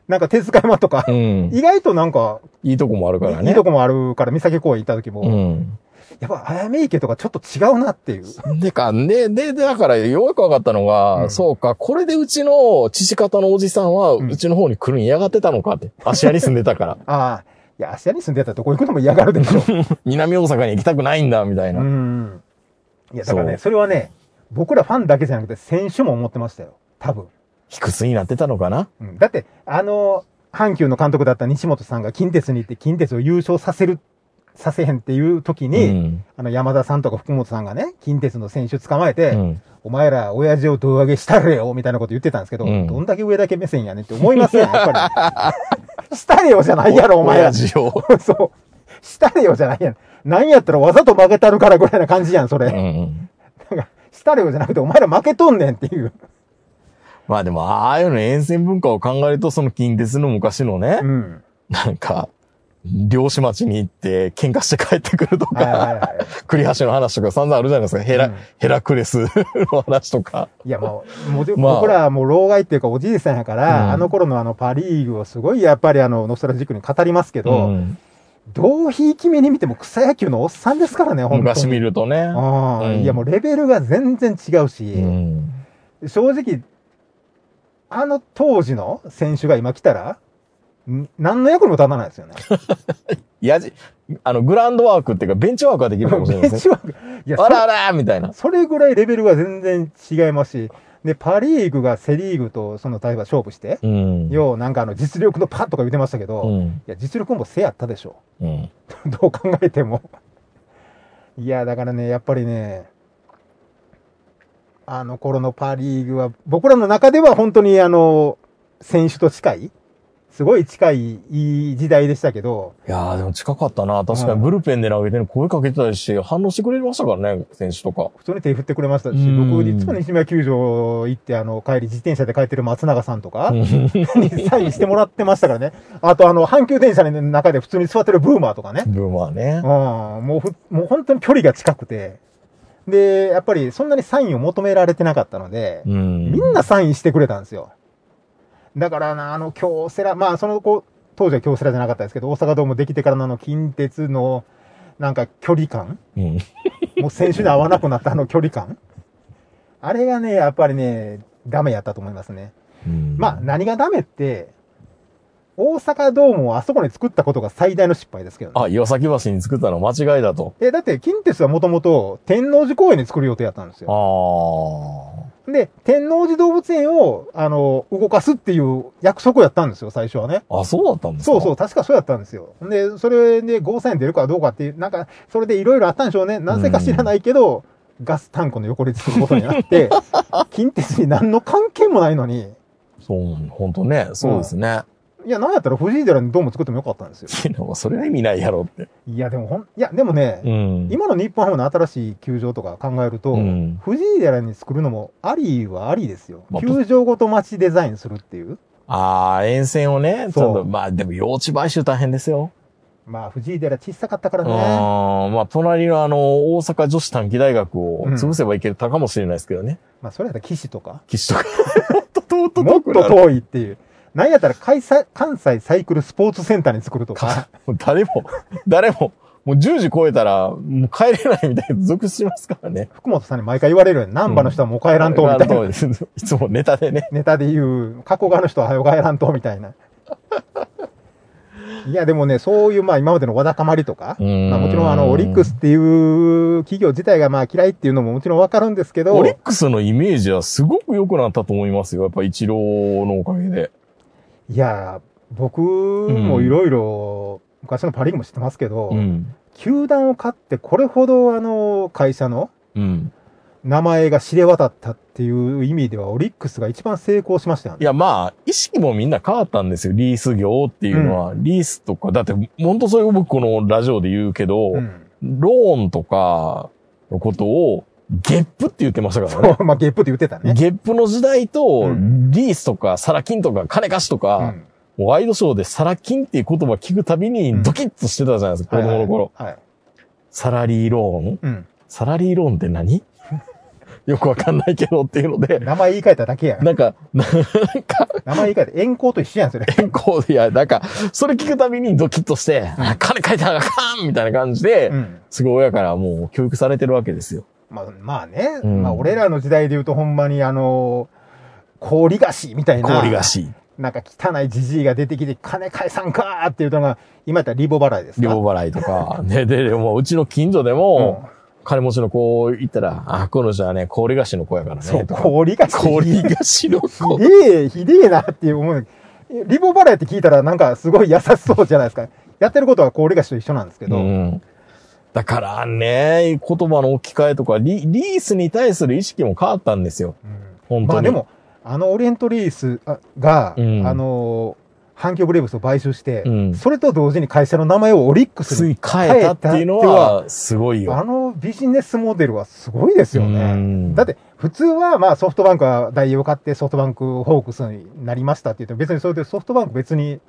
なんか手塚山とか、うん。意外となんか、いいとこもあるからね。いいとこもあるから、三崎公園行った時も、うん。やっぱ、あやめ池とかちょっと違うなっていう。でか、で、で、だから、ようやく分かったのが、うんそうか、これでうちの父方のおじさんは、んうちの方に来るん嫌がってたのかって。芦屋に住んでたから。<laughs> ああ、いや、芦屋に住んでたらどこ行くのも嫌がるでしょ。<laughs> 南大阪に行きたくないんだ、みたいな。うん。いや、だからね、それはね、僕らファンだけじゃなくて、選手も思ってましたよ。多分。卑屈になってたのかな？うん、だって、あの、阪急の監督だった西本さんが近鉄に行って近鉄を優勝させる、させへんっていう時に、うん。あの山田さんとか福本さんがね、近鉄の選手捕まえて、うん。お前ら親父を胴上げしたれよみたいなこと言ってたんですけど、うんどんだけ上だけ目線やねんって思いますよ、やっぱり。<laughs> したれよじゃないやろ、お前ら。親父を。<laughs> そう。したれよじゃないやん。なんやったらわざと負けたるからぐらいな感じやん、それ。うんうん。なんか、したれよじゃなくて、お前ら負けとんねんっていう。まあでも、ああいうの沿線文化を考えると、その近鉄の昔のね、うん。なんか、漁師町に行って喧嘩して帰ってくるとはいはいか、はい。栗橋の話とか散々あるじゃないですか。ヘラ、うんヘラクレスの話とか。いや、もう、もうでまあ僕らはもう老害っていうかおじいさんやから、うんあの頃のあのパリーグをすごいやっぱりあの、ノストラジックに語りますけど、うんどうひいき目に見ても草野球のおっさんですからね、本当に。昔見るとね。ああ、うんいやもうレベルが全然違うし、うん。正直、あの当時の選手が今来たら、ん何の役にも立たないですよね。<laughs> やじ、あの、グラウンドワークっていうか、ベンチワークができるかもしれないですね。<laughs> ベンチワークいや、そあらあらみたいな。それぐらいレベルが全然違いますし、で、パリーグがセリーグとその例えば勝負して、うん。ようなんかあの実力のパッとか言ってましたけど、いうん。や、実力もせやったでしょ。うん。<laughs> どう考えても。いや、だからね、やっぱりね、あの頃のパリーグは、僕らの中では本当にあの、選手と近いすごい近いいい時代でしたけど、いやーでも近かったな。確かうんにブルペンで投げて声かけてたりして、反応してくれましたからね、選手とか。普通に手振ってくれましたし、うん僕、いつも西宮球場行って、あの、帰り自転車で帰ってる松永さんとか、サインしてもらってましたからね。あと、あの、阪急電車の中で普通に座ってるブーマーとかね。ブーマーねう。ん、もうふ、もう本当に距離が近くて。で、やっぱりそんなにサインを求められてなかったので、うん。みんなサインしてくれたんですよ。だからな、あの、京セラ、まあ、その子、当時は京セラじゃなかったですけど、大阪ドームできてからのあの、近鉄の、なんか距離感うん。もう選手に合わなくなったあの距離感あれがね、やっぱりね、ダメやったと思いますね。うんまあ、何がダメって、大阪ドームをあそこに作ったことが最大の失敗ですけどね。あ、岩崎橋に作ったのは間違いだと。え、だって、近鉄はもともと天王寺公園に作る予定だったんですあよ。あ。で、天王寺動物園を、あの、動かすっていう約束やったんですよ、最初はね。あ、そうだったんですか？そうそう、確かそうやったんですよ。で、それでゴーサイン出るかどうかっていう、なんか、それでいろいろあったんでしょうね。なぜか知らないけど、ガスタンクの横に作ることになって、<laughs> 近鉄に何の関係もないのに、そう、本当ね。そうですね。いや、なんやったら藤井寺にドーム作ってもよかったんですよ。いやそれは意味ないやろって。いや、でもほん、いや、でもね、うん。今の日本ハムの新しい球場とか考えると、うん藤井寺に作るのもありはありですよ。まあ球場ごと街デザインするっていう。ああ、沿線をね、まあでも用地買収大変ですよ。まあ、藤井寺小さかったからうん。ね。まあ隣のあの、大阪女子短期大学を潰せばいけたかもしれないですけどね。まあ、それやったら岸とか。岸とか。<laughs> もっと遠いっていう。なんやったら関西、関西サイクルスポーツセンターに作るとか。もう誰も、誰も、もう10時超えたら、もう帰れないみたいな続しますからね。福本さんに毎回言われるように、南波の人はもう帰らんと、みたいな。な。いつもネタでね。ネタで言う、加古川の人は早く帰らんと、みたいな。<laughs> いや、でもね、そういう、まあ今までのわだかまりとか、うんまあもちろんあの、オリックスっていう企業自体がまあ嫌いっていうのももちろんわかるんですけど、オリックスのイメージはすごく良くなったと思いますよ。やっぱイチローのおかげで。いや、僕もいろいろ、昔のパリーグも知ってますけど、うん。球団を買ってこれほどあの、会社のうん。名前が知れ渡ったっていう意味では、オリックスが一番成功しましたよね。いや、まあ、意識もみんな変わったんですよ。リース業っていうのは。リースとか、だって、本当それを僕このラジオで言うけど、うん。ローンとかのことを、ゲップって言ってましたからね。まあ、ゲップって言ってたね。ゲップの時代と、うんリースとか、サラ金とか、金貸しとうか、うワイドショーでサラ金っていう言葉聞くたびにドキッとしてたじゃないですか、子供の頃。はいはい。はいサラリーローン？うん。サラリーローンって何？<laughs> よくわかんないけどっていうので、名前言い換えただけやん。なんか、なんか、名前言い換えて、遠行と一緒やん、それ。健康いや、なんか、それ聞くたびにドキッとして、あ金書いてなあかんみたいな感じで、うん。すごい親からもう教育されてるわけですよ。まあ、まあね。うんまあ、俺らの時代で言うと、ほんまにあの、氷菓子みたいな。氷菓子、なんか汚いじじいが出てきて、金返さんかーっていうのが、今やったらリボ払いですか？両払いとか、ね、で、でもうちの近所でも、金持ちの子行ったら、あ、この人はね、氷菓子の子やからね。そう、氷菓子。氷菓子の子。ひでえ、ひでえなっていう思う。リボ払いって聞いたらなんかすごい優しそうじゃないですか。やってることは氷菓子と一緒なんですけど。うん。だからね、言葉の置き換えとかリ、リースに対する意識も変わったんですよ。うん本当に。まあでも、あのオリエントリースあが、うんあの、阪急ブレーブスを買収して、うんそれと同時に会社の名前をオリックスに変えたっていうのは、すごいよ。あのビジネスモデルはすごいですようね。んだって、普通はまあソフトバンクは大英を買ってソフトバンクホークスになりましたって言っても別にそれでソフトバンク別に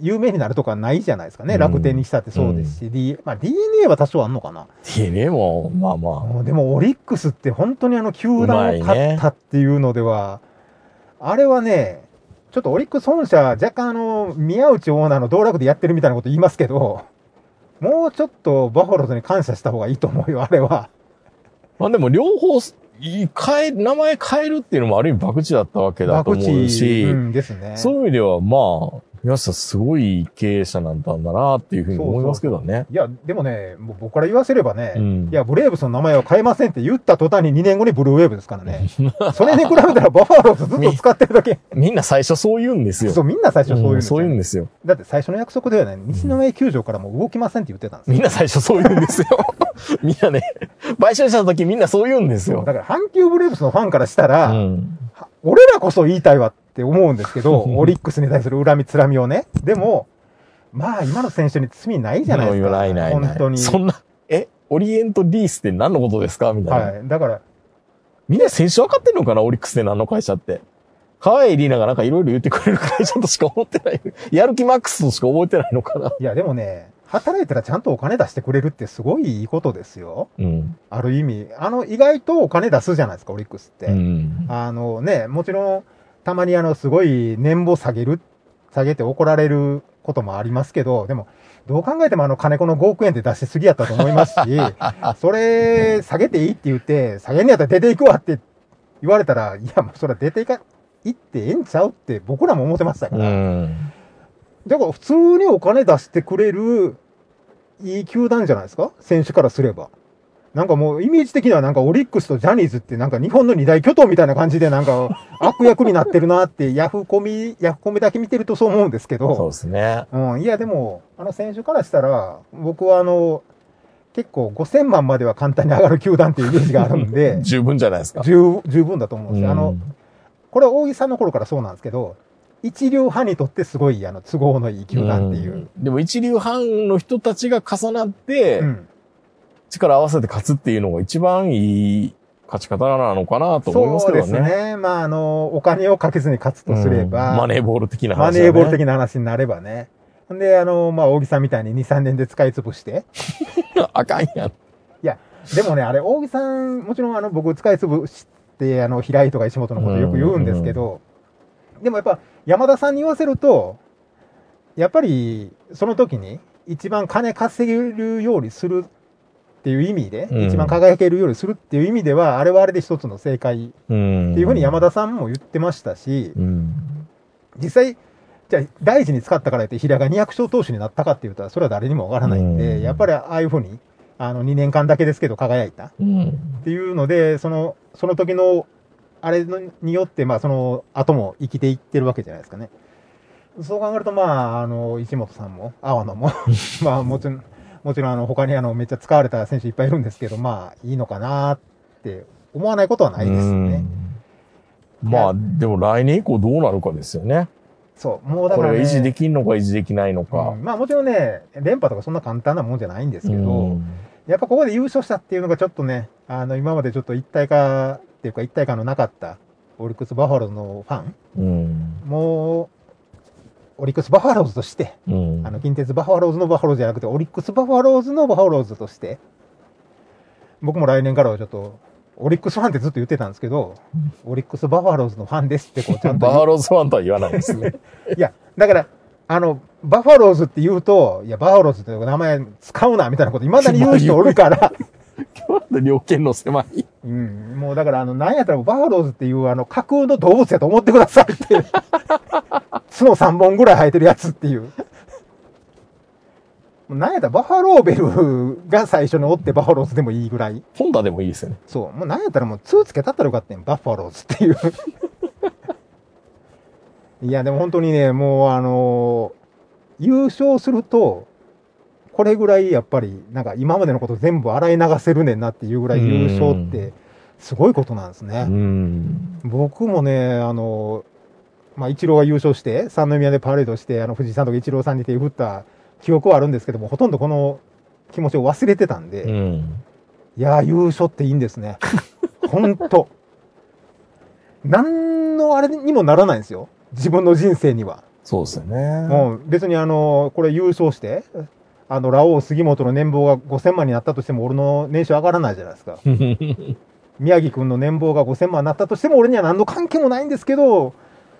有名になるとかないじゃないですかね。うん楽天にしたってそうですし、D まあ DNA は多少あんのかな。DNA も、まあまもうでもオリックスって本当にあの球団を勝ねったっていうのでは、あれはね、ちょっとオリックス本社若干あの、宮内オーナーの道楽でやってるみたいなこと言いますけど、もうちょっとバファローズに感謝した方がいいと思うよ、あれは。あ。まあでも両方、い変え、名前変えるっていうのもある意味博打だったわけだと思うし、うんですね。そういう意味ではまあ、宮下すごい経営者なんだなっていうふうに思いますけどね。いや、でもね、もう僕から言わせればね、うんいや、ブレーブスの名前は変えませんって言った途端に2年後にブルーウェーブですからね。<laughs> それに比べたらバファローズずっと使ってるだけ。みんな最初そう言うんですよ。そう、みんな最初そういうんうんですよそう言うんですよ。だって最初の約束ではね、西宮球場からもう動きませんって言ってたんですよ。みんな最初そう言うんですよ。<laughs> みんなね、買収した時みんなそう言うんですよ。だから、阪急ブレーブスのファンからしたら、うん。俺らこそ言いたいわっって思うんですけど、<laughs> オリックスに対する恨みつらみをね。でも、まあ今の選手に罪ないじゃないですか。ないないない。本当に。そんな、え、オリエントリースって何のことですか？みたいな。はい。だから、みんな選手分かってんのかな？オリックスで何の会社って。河合リーナがなんかいろいろ言ってくれる会社としか思ってない。やる気マックスとしか覚えてないのかな？いやでもね、働いたらちゃんとお金出してくれるってすごいいいことですよ。うん。ある意味。あの、意外とお金出すじゃないですか、オリックスって。うん。あのね、もちろん、たまにあの、すごい年俸下げる、下げて怒られることもありますけど、でも、どう考えてもあの、金子の5億円で出しすぎやったと思いますし、<laughs> それ、下げていいって言って、下げんねやったら出ていくわって言われたら、いや、もうそれは出ていか、いってええんちゃうって僕らも思ってましたかうら。ん。だから普通にお金出してくれる、いい球団じゃないですか？選手からすれば。なんかもうイメージ的にはなんかオリックスとジャニーズってなんか日本の二大巨頭みたいな感じでなんか <laughs> 悪役になってるなってヤフコミ、ヤフコミだけ見てるとそう思うんですけそうど。ですね。うん、いやでも、あの選手からしたら、僕はあの、結構5000万までは簡単に上がる球団っていうイメージがあるんで、<laughs> 十分じゃないですか。十十分だと思うんですよ。あのうん、これは大木さんの頃からそうなんですけど、一流派にとってすごいあの都合のいい球団っていう。んでも一流半の人たちが重なって、うん力合わせて勝つっていうのが一番いい勝ち方なのかなと思いますけどね。そうですね。まあ、あの、お金をかけずに勝つとすれば、うんマネーボール的な話、マネーボール的な話になればね。で、あの、まあ、大木さんみたいに2、3年で使い潰して。あかんやん。<laughs> いや、でもね、あれ、大木さん、もちろんあの、僕使い潰して、あの、平井とか石本のことよく言うんですけど、でもやっぱ、山田さんに言わせると、やっぱり、その時に、一番金稼げるようにするっていう意味で、うん一番輝けるようにするっていう意味では、あれはあれで一つの正解うん。っていうふうに山田さんも言ってましたし、うん。実際、じゃあ大事に使ったからって平が200勝投手になったかっていうと、それは誰にもわからないんで、うんやっぱりああいうふうに、あの2年間だけですけど輝いたっうん。ていうので、その、その時の、あれのによって、まあその後も生きていってるわけじゃないですかね。そう考えると、まあ、あの、石本さんも、阿野も、<laughs> まあもちろん、もちろんあの、他にあの、めっちゃ使われた選手いっぱいいるんですけど、まあ、いいのかなって思わないことはないですね。うんまあ、でも来年以降どうなるかですよね。そう、もうだから、ね。これが維持できんのか維持できないのかう。んまあもちろんね、連覇とかそんな簡単なもんじゃないんですけど、うんやっぱここで優勝したっていうのがちょっとね、あの、今までちょっと一体化っていうか一体感のなかったオリックスバファローズのファン、うん。もう、オリックスバファローズとして、うんあの、近鉄バファローズのバファローズじゃなくて、オリックスバファローズのバファローズとして、僕も来年からはちょっと、オリックスファンってずっと言ってたんですけど、オリックスバファローズのファンですってこう <laughs> ちゃんとバファローズファンとは言わないですね。いや、だから、あの、バファローズって言うと、いや、バファローズって名前使うな、みたいなこと、未だに言う人おるから、了見の狭い。うん、もうだから、あの、なんやったらバファローズっていう、あの、架空の動物やと思ってくださいって。<laughs> 角3本ぐらい生えてるやつっていう。<laughs> なんやったらバファローベルが最初におってバファローズでもいいぐらい。ホンダでもいいですよね。そう。もうなんやったらもう2つけたったらよかったんバファローズっていう。<laughs> いや、でも本当にね、もうあの優勝すると、これぐらいやっぱり、なんか今までのこと全部洗い流せるねんなっていうぐらい優勝って、すごいことなんですうね。ん。僕もね、あのまあ、イチローが優勝して、三宮でパレードして、あの、藤井さんとかイチローさんに手を振った記憶はあるんですけども、ほとんどこの気持ちを忘れてたんで、うん。いやー、優勝っていいんですね。ほんと。なんのあれにもならないんですよ。自分の人生には。そうですよね。もう別にあの、これ優勝して、あの、ラオウ杉本の年俸が5000万になったとしても俺の年収上がらないじゃないですか。<laughs> 宮城くんの年俸が5000万になったとしても俺には何の関係もないんですけど、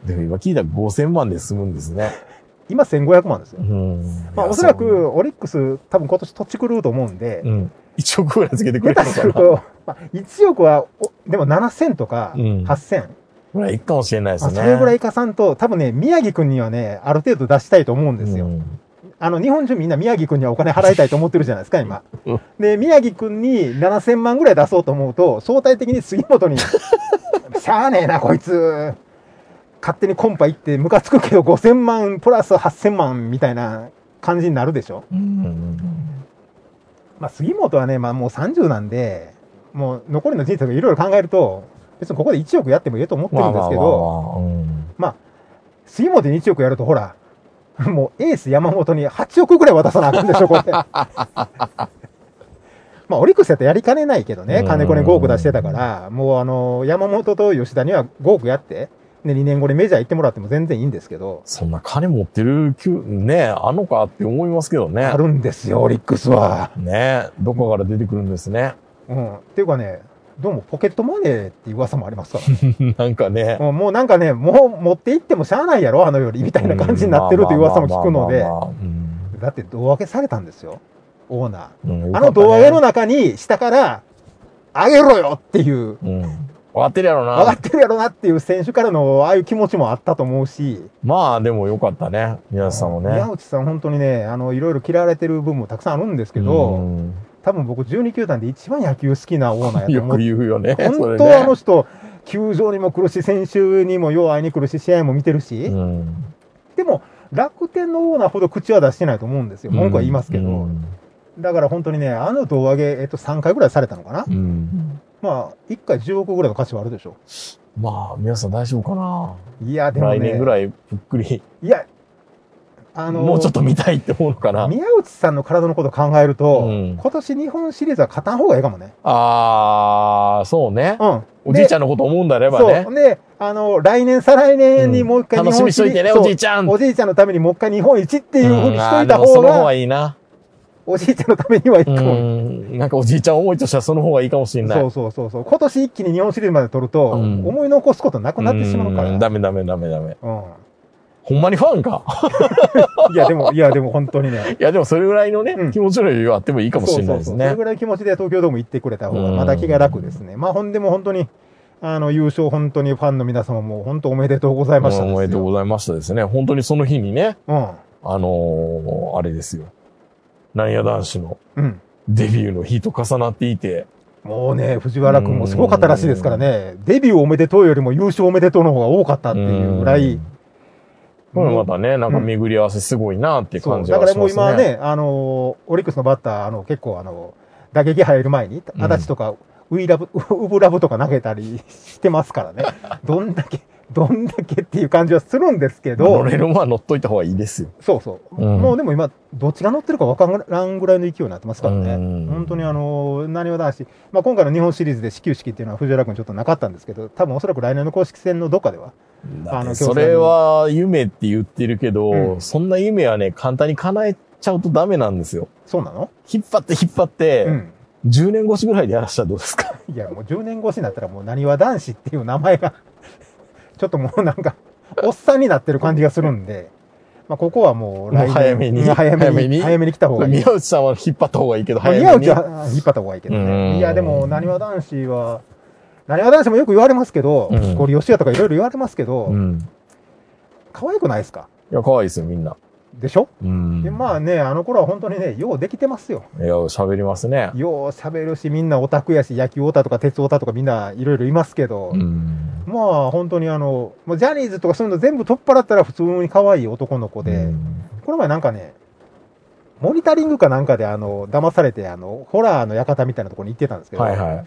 でも今聞いたら5000万で済むんですね。<laughs> 今1500万ですよ。うん。まあおそらくオリックス多分今年土地狂うと思うんで、うん。1億ぐらいつけてくれ下るのかな。手すると、まあ、1億は、おでも7000とかうん8000、ぐらいいくかもしれないですね。まあそれぐらいいかさんと、多分ね、宮城くんにはね、ある程度出したいと思うんですよ。うんあの、日本中みんな宮城くんにはお金払いたいと思ってるじゃないですか、今うん。で、宮城くんに7000万ぐらい出そうと思うと、相対的に杉本に、<laughs> しゃあねえな、こいつ。勝手にコンパ行ってムカつくけど5000万プラス8000万みたいな感じになるでしょ？うん。まあ、杉本はね、まあもう30なんで、もう残りの人生がいろいろ考えると、別にここで1億やってもいいと思ってるんですけど、まあ杉本に1億やると、ほら、<laughs> もうエース山本に8億ぐらい渡さなあかんでしょ、これ。<laughs> まあ、オリックスやったらやりかねないけどね、うん。金子に5億出してたから、もうあの、山本と吉田には5億やって、で、2年後にメジャー行ってもらっても全然いいんですけど、そんな金持ってる球、ねあんのかって思いますけどねあ。るんですよ、オリックスは。ねどこから出てくるんですね。うん。っていうかね、どうもポケットマネーっていう噂もありますから、<laughs> なんかね。うんもうなんかね、もう持って行ってもしゃあないやろ、あのより、みたいな感じになってるという噂も聞くのでだって胴上げされたんですよ、オーナー。うんあの胴上げの中に、下から、上げろよっていう、うん。分かってるやろ上がなっ。てるやろなっていう選手からの、ああいう気持ちもあったと思うし、まあ、でもよかったね。宮内さんもね。宮内さん本当にね、あの、いろいろ嫌われてる部分もたくさんあるんですけうど、ん多分僕12球団で一番野球好きなオーナーやとよく思う。言うよね。そ本れ当あのね。人、球場にも来るし、選手にもよう会いに来るし、試合も見てるし、うんでも、楽天のオーナーほど口は出してないと思うんですよ。文句は言いますけど。うんだから本当にね、あの胴上げ、えっと、3回ぐらいされたのかな、うんまあ、1回10億ぐらいの価値はあるでしょ。まあ、皆さん大丈夫かないや、でもね。来年ぐらいぷっくり、いや、あの、もうちょっと見たいって思うのかな宮内さんの体のことを考えると、うん今年日本シリーズは勝たん方がいいかもね。あー、そうね。うん。おじいちゃんののこと思うんであればねそ。う。で、あの、来年、再来年にもう一回うん楽しみにしといてねおじいちゃんおじいちゃんのためにもう一回日本一っていうふうにしといたうんあーでもそ方の方がが、いいな。おじいちゃんのためにはいいかうも。ん。なんかおじいちゃん思いとしてはその方がいいかもしれない。そうそうそうそう。今年一気に日本シリーズまで取ると、うん思い残すことなくなってしまうから。んダメダメダメダメ。うん。ほんまにファンか？いや、でも、いや、でも本当にね。<laughs> いや、でもそれぐらいのね、うん気持ちの余裕あってもいいかもしれないですねそうそうそうそれぐ。らい気持ちで東京ドーム行ってくれた方が、うんまだ気が楽ですね。まあ、ほんでも本当に、あの、優勝本当にファンの皆様も本当おめでとうございました。おめでとうございましたですね。本当にその日にね、うん。あのーあれですよ。なんや男子のうん。デビューの日と重なっていて、もうね、藤原君もすごかったらしいですからね、デビューおめでとうよりも優勝おめでとうの方が多かったっていうぐらい、これまたね、なんか巡り合わせすごいなっていう感じだからもう。はしますね。今ね、あのーオリックスのバッター、あの、結構あの、打撃入る前に、うん。足立とか、ウイラブ、ウブラブとか投げたりしてますからね。<laughs> どんだけ、どんだけっていう感じはするんですけど、乗れるものは乗っといた方がいいですよ。そうそう。うんもうでも今、どっちが乗ってるか分からんぐらいの勢いになってますからね。うん本当にあの、何を男子、まあ今回の日本シリーズで始球式っていうのは藤原君ちょっとなかったんですけど、多分おそらく来年の公式戦のどっかでは。あのそれは夢って言ってるけど、うんそんな夢はね、簡単に叶えちゃうとダメなんですよ。そうなの？引っ張って引っ張って、うん。10年越しぐらいでやらしたらどうですか？いや、もう10年越しになったらもう何は男子っていう名前が、ちょっともうなんか、<laughs> おっさんになってる感じがするんで、まあここはもう来年もう早めにうん早めに、早めに来た方がいい。宮内さんは引っ張った方がいいけど、まあ、早めに。宮内は引っ張った方がいいけどうんね。いや、でも、なにわ男子は、なにわ男子もよく言われますけど、うんゴリ押し屋とかいろいろ言われますけど、うん。可愛くないですか？いや、可愛いですよ、みんな。でしょ、うん。でまあね、あの頃は本当にね、ようできてますよ。いや、喋りますね。よう喋るし、みんなオタクやし、野球オタとか鉄オタとかみんないろいろいますけど、うん。まあ本当にあの、ジャニーズとかそういうの全部取っ払ったら普通に可愛い男の子で、うんこの前なんかね、モニタリングかなんかであの、騙されてあの、ホラーの館みたいなところに行ってたんですけど、はいはい。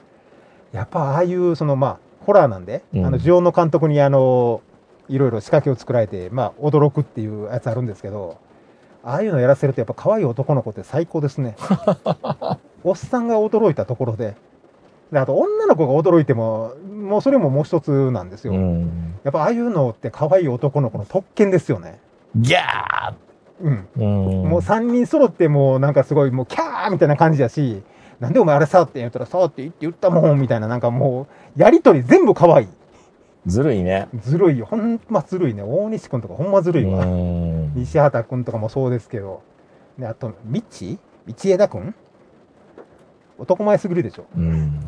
やっぱああいう、そのまあ、ホラーなんで、うんあの、ジオンの監督にあの、いろいろ仕掛けを作られて、まあ、驚くっていうやつあるんですけど、ああいうのやらせるとやっぱ可愛い男の子って最高ですね。<laughs> おっさんが驚いたところで、であと女の子が驚いても、もうそれももう一つなんですよ。うん。やっぱああいうのって可愛い男の子の特権ですよね。ギャうん。ーうん。もう三人揃ってもうなんかすごいもうキャーみたいな感じだし、なんでお前あれさって言ったらさって言って言ったもんみたいななんかもう、やりとり全部可愛い。ずるいね。ずるいよ。ほんまずるいね。大西くんとかほんまずるいわ。うん。西畑くんとかもそうですけど。で、あと、みっち道枝くん男前すぎるでしょ。うん。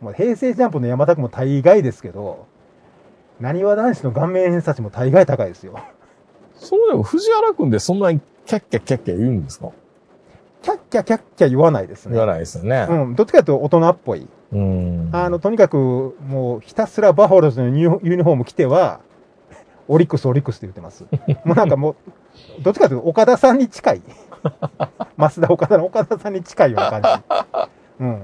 もう平成ジャンプの山田くんも大概ですけど、なにわ男子の顔面偏差値も大概高いですよ。そうでも藤原くんでそんなにキャッキャキャッキャ言うんですか？キャッキャキャッキャ言わないですね。言わないですよね。うん。どっちかというと大人っぽい。うん。あの、とにかく、もう、ひたすらバファローズのユニフォーム着ては、オリックス、オリックスって言ってます。<laughs> もうなんかもう、どっちかというと、岡田さんに近い。<laughs> 増田岡田の岡田さんに近いような感じ。うん。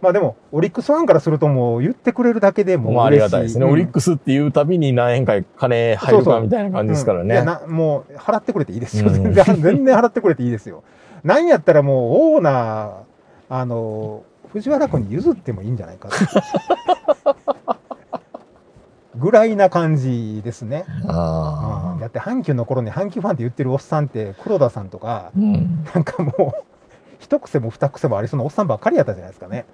まあでも、オリックスファンからするともう言ってくれるだけでもうまああり。がたいですね。うんオリックスっていうたびに何円か金入るそうそうかみたいな感じですからうんいやもう、払ってくれていいですよ。うん全然、全然払ってくれていいですよ。なんやったらもう、オーナー、あの、藤原君に譲ってもいいんじゃないかと。<laughs> ぐらいな感じですね。あだって阪急の頃に阪急ファンって言ってるおっさんって黒田さんとか、あ。うん。なんかもう、一癖も二癖もありそうなおっさんばっかりやったじゃないですかね。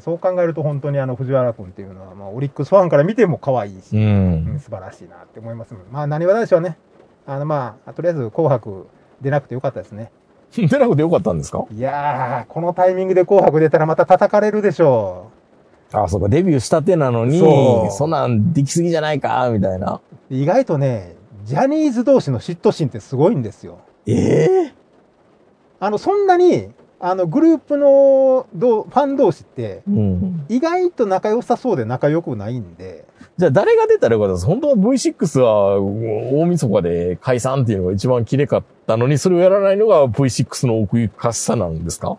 そう考えると本当にあの藤原君っていうのは、まあ、オリックスファンから見ても可愛いし、ううんん。素晴らしいなって思います。まあ、何わ男子はね、あのまあ、とりあえず紅白出なくてよかったですね。出なくてよかったんですか？いやー、このタイミングで紅白出たらまた叩かれるでしょあ、そうか、デビューしたてなのに、そうそんなんできすぎじゃないか、みたいな。う。意外とね、ジャニーズ同士の嫉妬心ってすごいんですよ。ええあの、そんなに、あの、グループのどうファン同士って、うん。意外と仲良さそうで仲良くないんで、じゃあ誰が出たらよかったです本当は V6 は大晦日で解散っていうのが一番綺麗かったのに、それをやらないのが V6 の奥ゆかしさなんですか？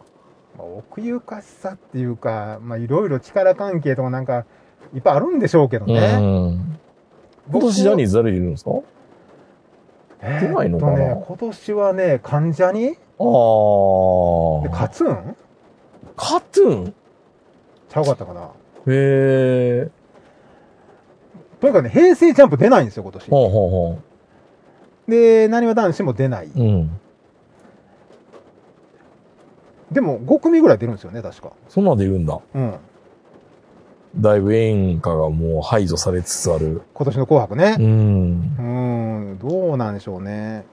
まあ、奥ゆかしさっていうか、まあ、いろいろ力関係とかなんか、いっぱいあるんでしょうけどうね。ん。今年ジャニーズ誰いるんですか？え出ないのかな？ね、今年はね、関ジャニ？で、ああ。カツン？カトゥーン？ちゃうかったかな？へえ。とにかくね、平成ジャンプ出ないんですよ、今年。ほうほうほで、なにわ男子も出ない。う。うん。でも、5組ぐらい出るんですよね、確か。そんなんでいるんだ。うん。だいぶ演歌がもう排除されつつある。今年の紅白ねう。ん。うん、どうなんでしょうね。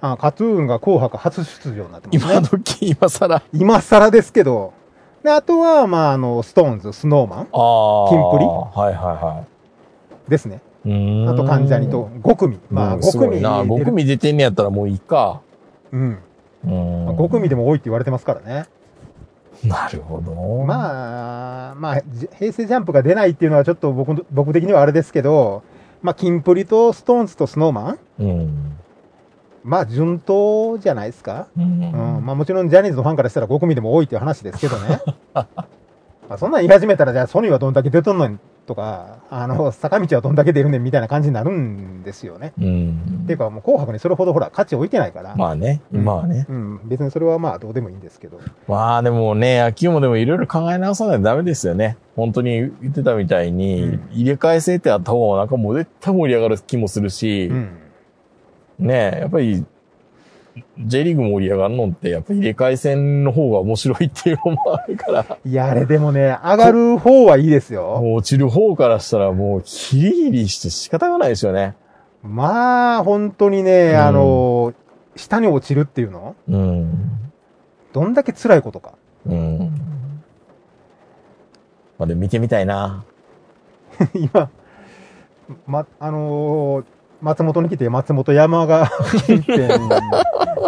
あ、カトゥーンが紅白初出場になってますね。今時、今更。今更ですけど。で、あとは、まあ、あの、ストーンズ、スノーマンああ。キンプリはいはですね。いはい。うーんあと、関ジャニと。5組。まあ、うん5組。な。5組出てんねやったらもういいか。うん。うん。5組でも多いって言われてますからね。なるほど。まあ、まあ、じ平成ジャンプが出ないっていうのはちょっと僕の僕的にはあれですけど、まあ、キンプリとストーンズとスノーマンうん。まあ、順当じゃないですか？ううん。ん。まあ、もちろんジャニーズのファンからしたら5組でも多いっていう話ですけどね。<laughs> まあ、そんなん言い始めたら、じゃあソニーはどんだけ出とんのんとか、あの、坂道はどんだけ出るねんみたいな感じになるんですよね。うんっていうか、もう紅白にそれほどほら、価値置いてないから。まあね。今はね。うん。別にそれはまあ、どうでもいいんですけど。まあでもね、野球もでもいろいろ考え直さないとダメですよね。本当に言ってたみたいに、うん入れ替え制ってあった方がなんかもう絶対盛り上がる気もするし、うん。ねやっぱり、J リーグ盛り上がるのって、やっぱり入れ替え戦の方が面白いっていうのもあるから、いや、あれでもね、上がる方はいいですよ。落ちる方からしたらもうヒリヒリして仕方がないですよね。まあ、本当にね、うんあの、下に落ちるっていうの？うん。どんだけ辛いことか。うん。まあでも見てみたいな。<laughs> 今、ま、あのー松本に来て、松本山が <laughs> 近辺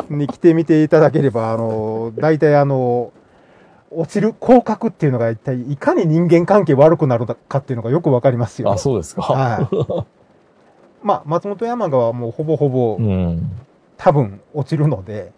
に来てみていただければ、あのー大体あのー落ちる降格っていうのが一体いかに人間関係悪くなるかっていうのがよくわかりますよ。あ、そうですか。はい。<laughs> まあ、松本山雅はもうほぼほぼうん。多分落ちるので、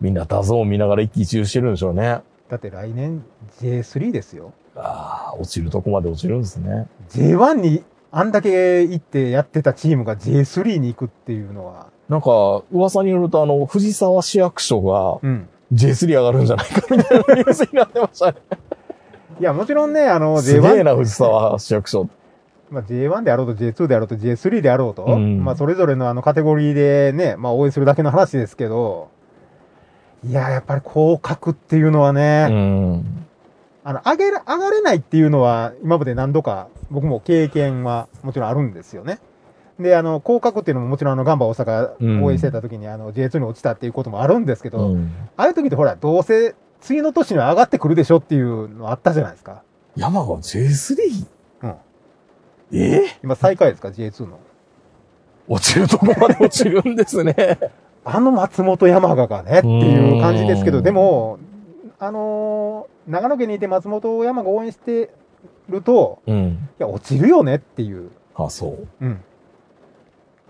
みんなダゾーン見ながら一喜一憂してるんでしょうね。だって来年 J3 ですよ。ああ、落ちるとこまで落ちるんですね。J1 にあんだけ行ってやってたチームが J3 に行くっていうのは、なんか、噂によると、あの、藤沢市役所がうん。J3 上がるんじゃないかみたいなニュースになってましたね。<laughs> いや、もちろんね、あの、すげえ J1、な、藤沢市役所。まあ、J1 であろうと J2 であろうと J3 であろうと、うんまあ、それぞれのあのカテゴリーでね、まあ、応援するだけの話ですけど、いや、やっぱり降格っていうのはうね、ん。あの、上げら、上がれないっていうのは、今まで何度か、僕も経験はもちろんあるんですよね。で、あの、降格っていうのももちろんあの、ガンバ大阪応援してた時に、あの、J2 に落ちたっていうこともあるんですけど、うん。ああいう時ってほら、どうせ次の年には上がってくるでしょっていうのあったじゃないですか。山が J3? うん。え？え今最下位ですか、J2 の。落ちるとこまで落ちるんですね。<laughs> あの松本山雅がねっていう感じですけど、うんでも、あのー長野県にいて松本山が応援してると、うん。いや、落ちるよねっていう。あ、そう。うん。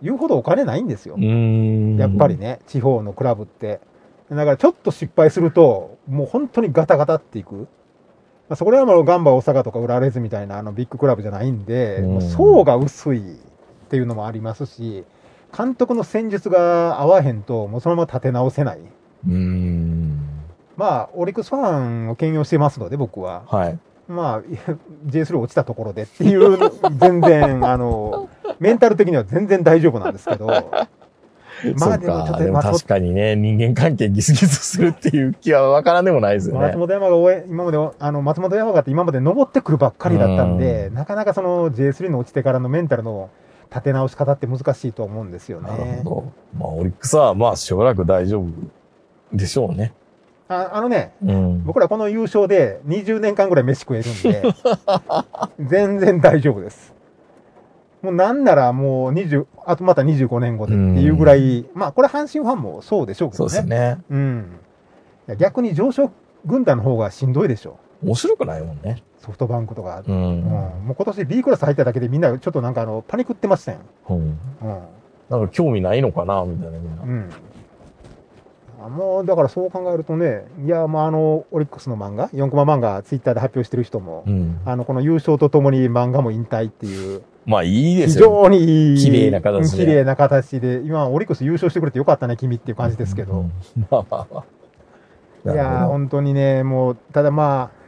言うほどお金ないんですよ。やっぱり。ね、地方のクラブって。だからちょっと失敗すると、もう本当にガタガタっていく。まあ、そこらはもうガンバ大阪とか浦和レッズみたいなあのビッグクラブじゃないんで、うんもう層が薄いっていうのもありますし、監督の戦術が合わへんと、もうそのまま立て直せない。うーん。まあ、オリックスファンを兼用してますので、僕は。はい。まあ、J3 落ちたところでっていう、<laughs> 全然、あの、メンタル的には全然大丈夫なんですけど、まあでもちょまあ、確かにね、人間関係ギスギスするっていう気はわからんでもないですよね <laughs> 松。本山が応援、今まで、あの、松本山がって今まで登ってくるばっかりだったんで、なかなかその J3 の落ちてからのメンタルの立て直し方って難しいと思うんですよなるね。ほど。まあ、オリックスは、まあ、しばらく大丈夫でしょうね。ああのね、うん。僕らこの優勝で20年間ぐらい飯食えるんで、<laughs> 全然大丈夫です。もうなんならもう20、あとまた25年後でっていうぐらい、まあこれ阪神ファンもそうでしょうけそうどね。ですね。うん。逆に上昇軍団の方がしんどいでしょ。面白くないもんね。ソフトバンクとか。ううん。ん。もう今年 B クラス入っただけでみんなちょっとなんかあの、パニクってましたよ。うん。うん。なんか興味ないのかなみたいな。うん。あもう、だからそう考えるとね、いや、まあ、あの、オリックスの漫画、4コマ漫画、ツイッターで発表してる人も、うん。あの、この優勝とともに漫画も引退っていう、まあ、いいで非すよ。常にいい、綺麗な形でうん綺麗な形で、今、オリックス優勝してくれてよかったね、君っていう感じですけど。うんまあまあまあ。いや本当にね、もう、ただまあ、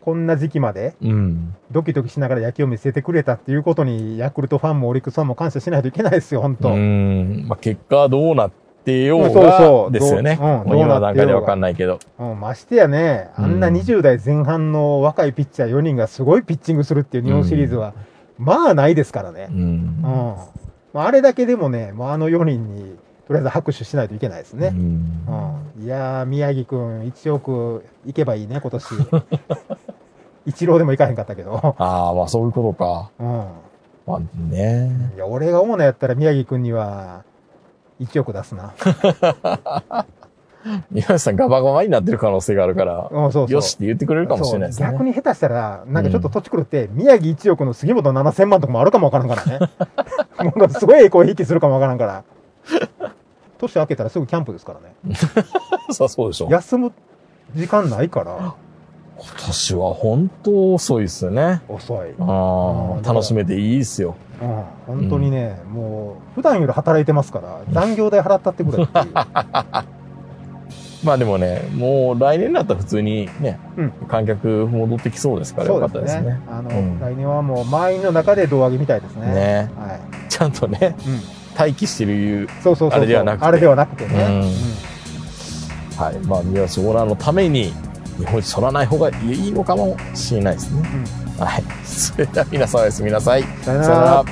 こんな時期まで。ドキドキしながら野球を見せてくれたっていうことに、ヤクルトファンもオリックスファンも感謝しないといけないですよ、本当。うん。まあ、結果はどうなってようそうそうがですよね。どううん今の段階でわかんないけど。うん、ましてやね、あんなうん20代前半の若いピッチャー4人がすごいピッチングするっていう日本シリーズは、まあないですからねう。。うんん。まああれだけでもね、もうあの4人にとりあえず拍手しないといけないですね。うんうん。いやー、宮城くん1億いけばいいね、今年。<laughs> 一郎でもいかへんかったけど。ああ、まあそういうことか。うん。まあね。いや、俺がオーナーやったら宮城くんには1億出すな。<laughs> 宮内さんガバガバになってる可能性があるから、うん、そうそう。よしって言ってくれるかもしれないですね。逆に下手したら、なんかちょっと土地狂って、宮城1億の杉本7000万とかもあるかもわからんからね。<laughs> もうすごい栄光引きするかもわからんから。年明けたらすぐキャンプですからね。<laughs> そうでしょ。休む時間ないから、今年は本当遅いですよね。遅い。あうんあ、楽しめていいですよ。うん、本当にね、もう、普段より働いてますから、残業代払ったってくれっていう。<laughs> まあでもね、もう来年だったら普通にね、うん観客戻ってきそうですからよかったですね。あの、うん来年はもう満員の中で胴上げみたいですね。ねはい。ちゃんとね、うん。待機してるいう、そうそうそう。あれではなくてあれではなくてね。うんうんはい。まあ、宮内オーナーのために、日本一取らない方がいいのかもしれないですね。はい。それでは皆さんおやすみなさい。さよなら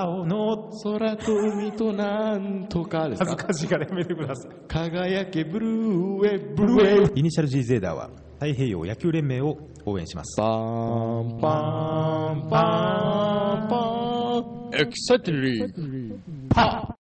青の空と海となんとかですか？恥ずかしいからやめてください。輝けブルーウェイブルーウェイイニシャル G ゼーダーは太平洋野球連盟を応援します。バーンバーンバーンバーン。エクセトリーパ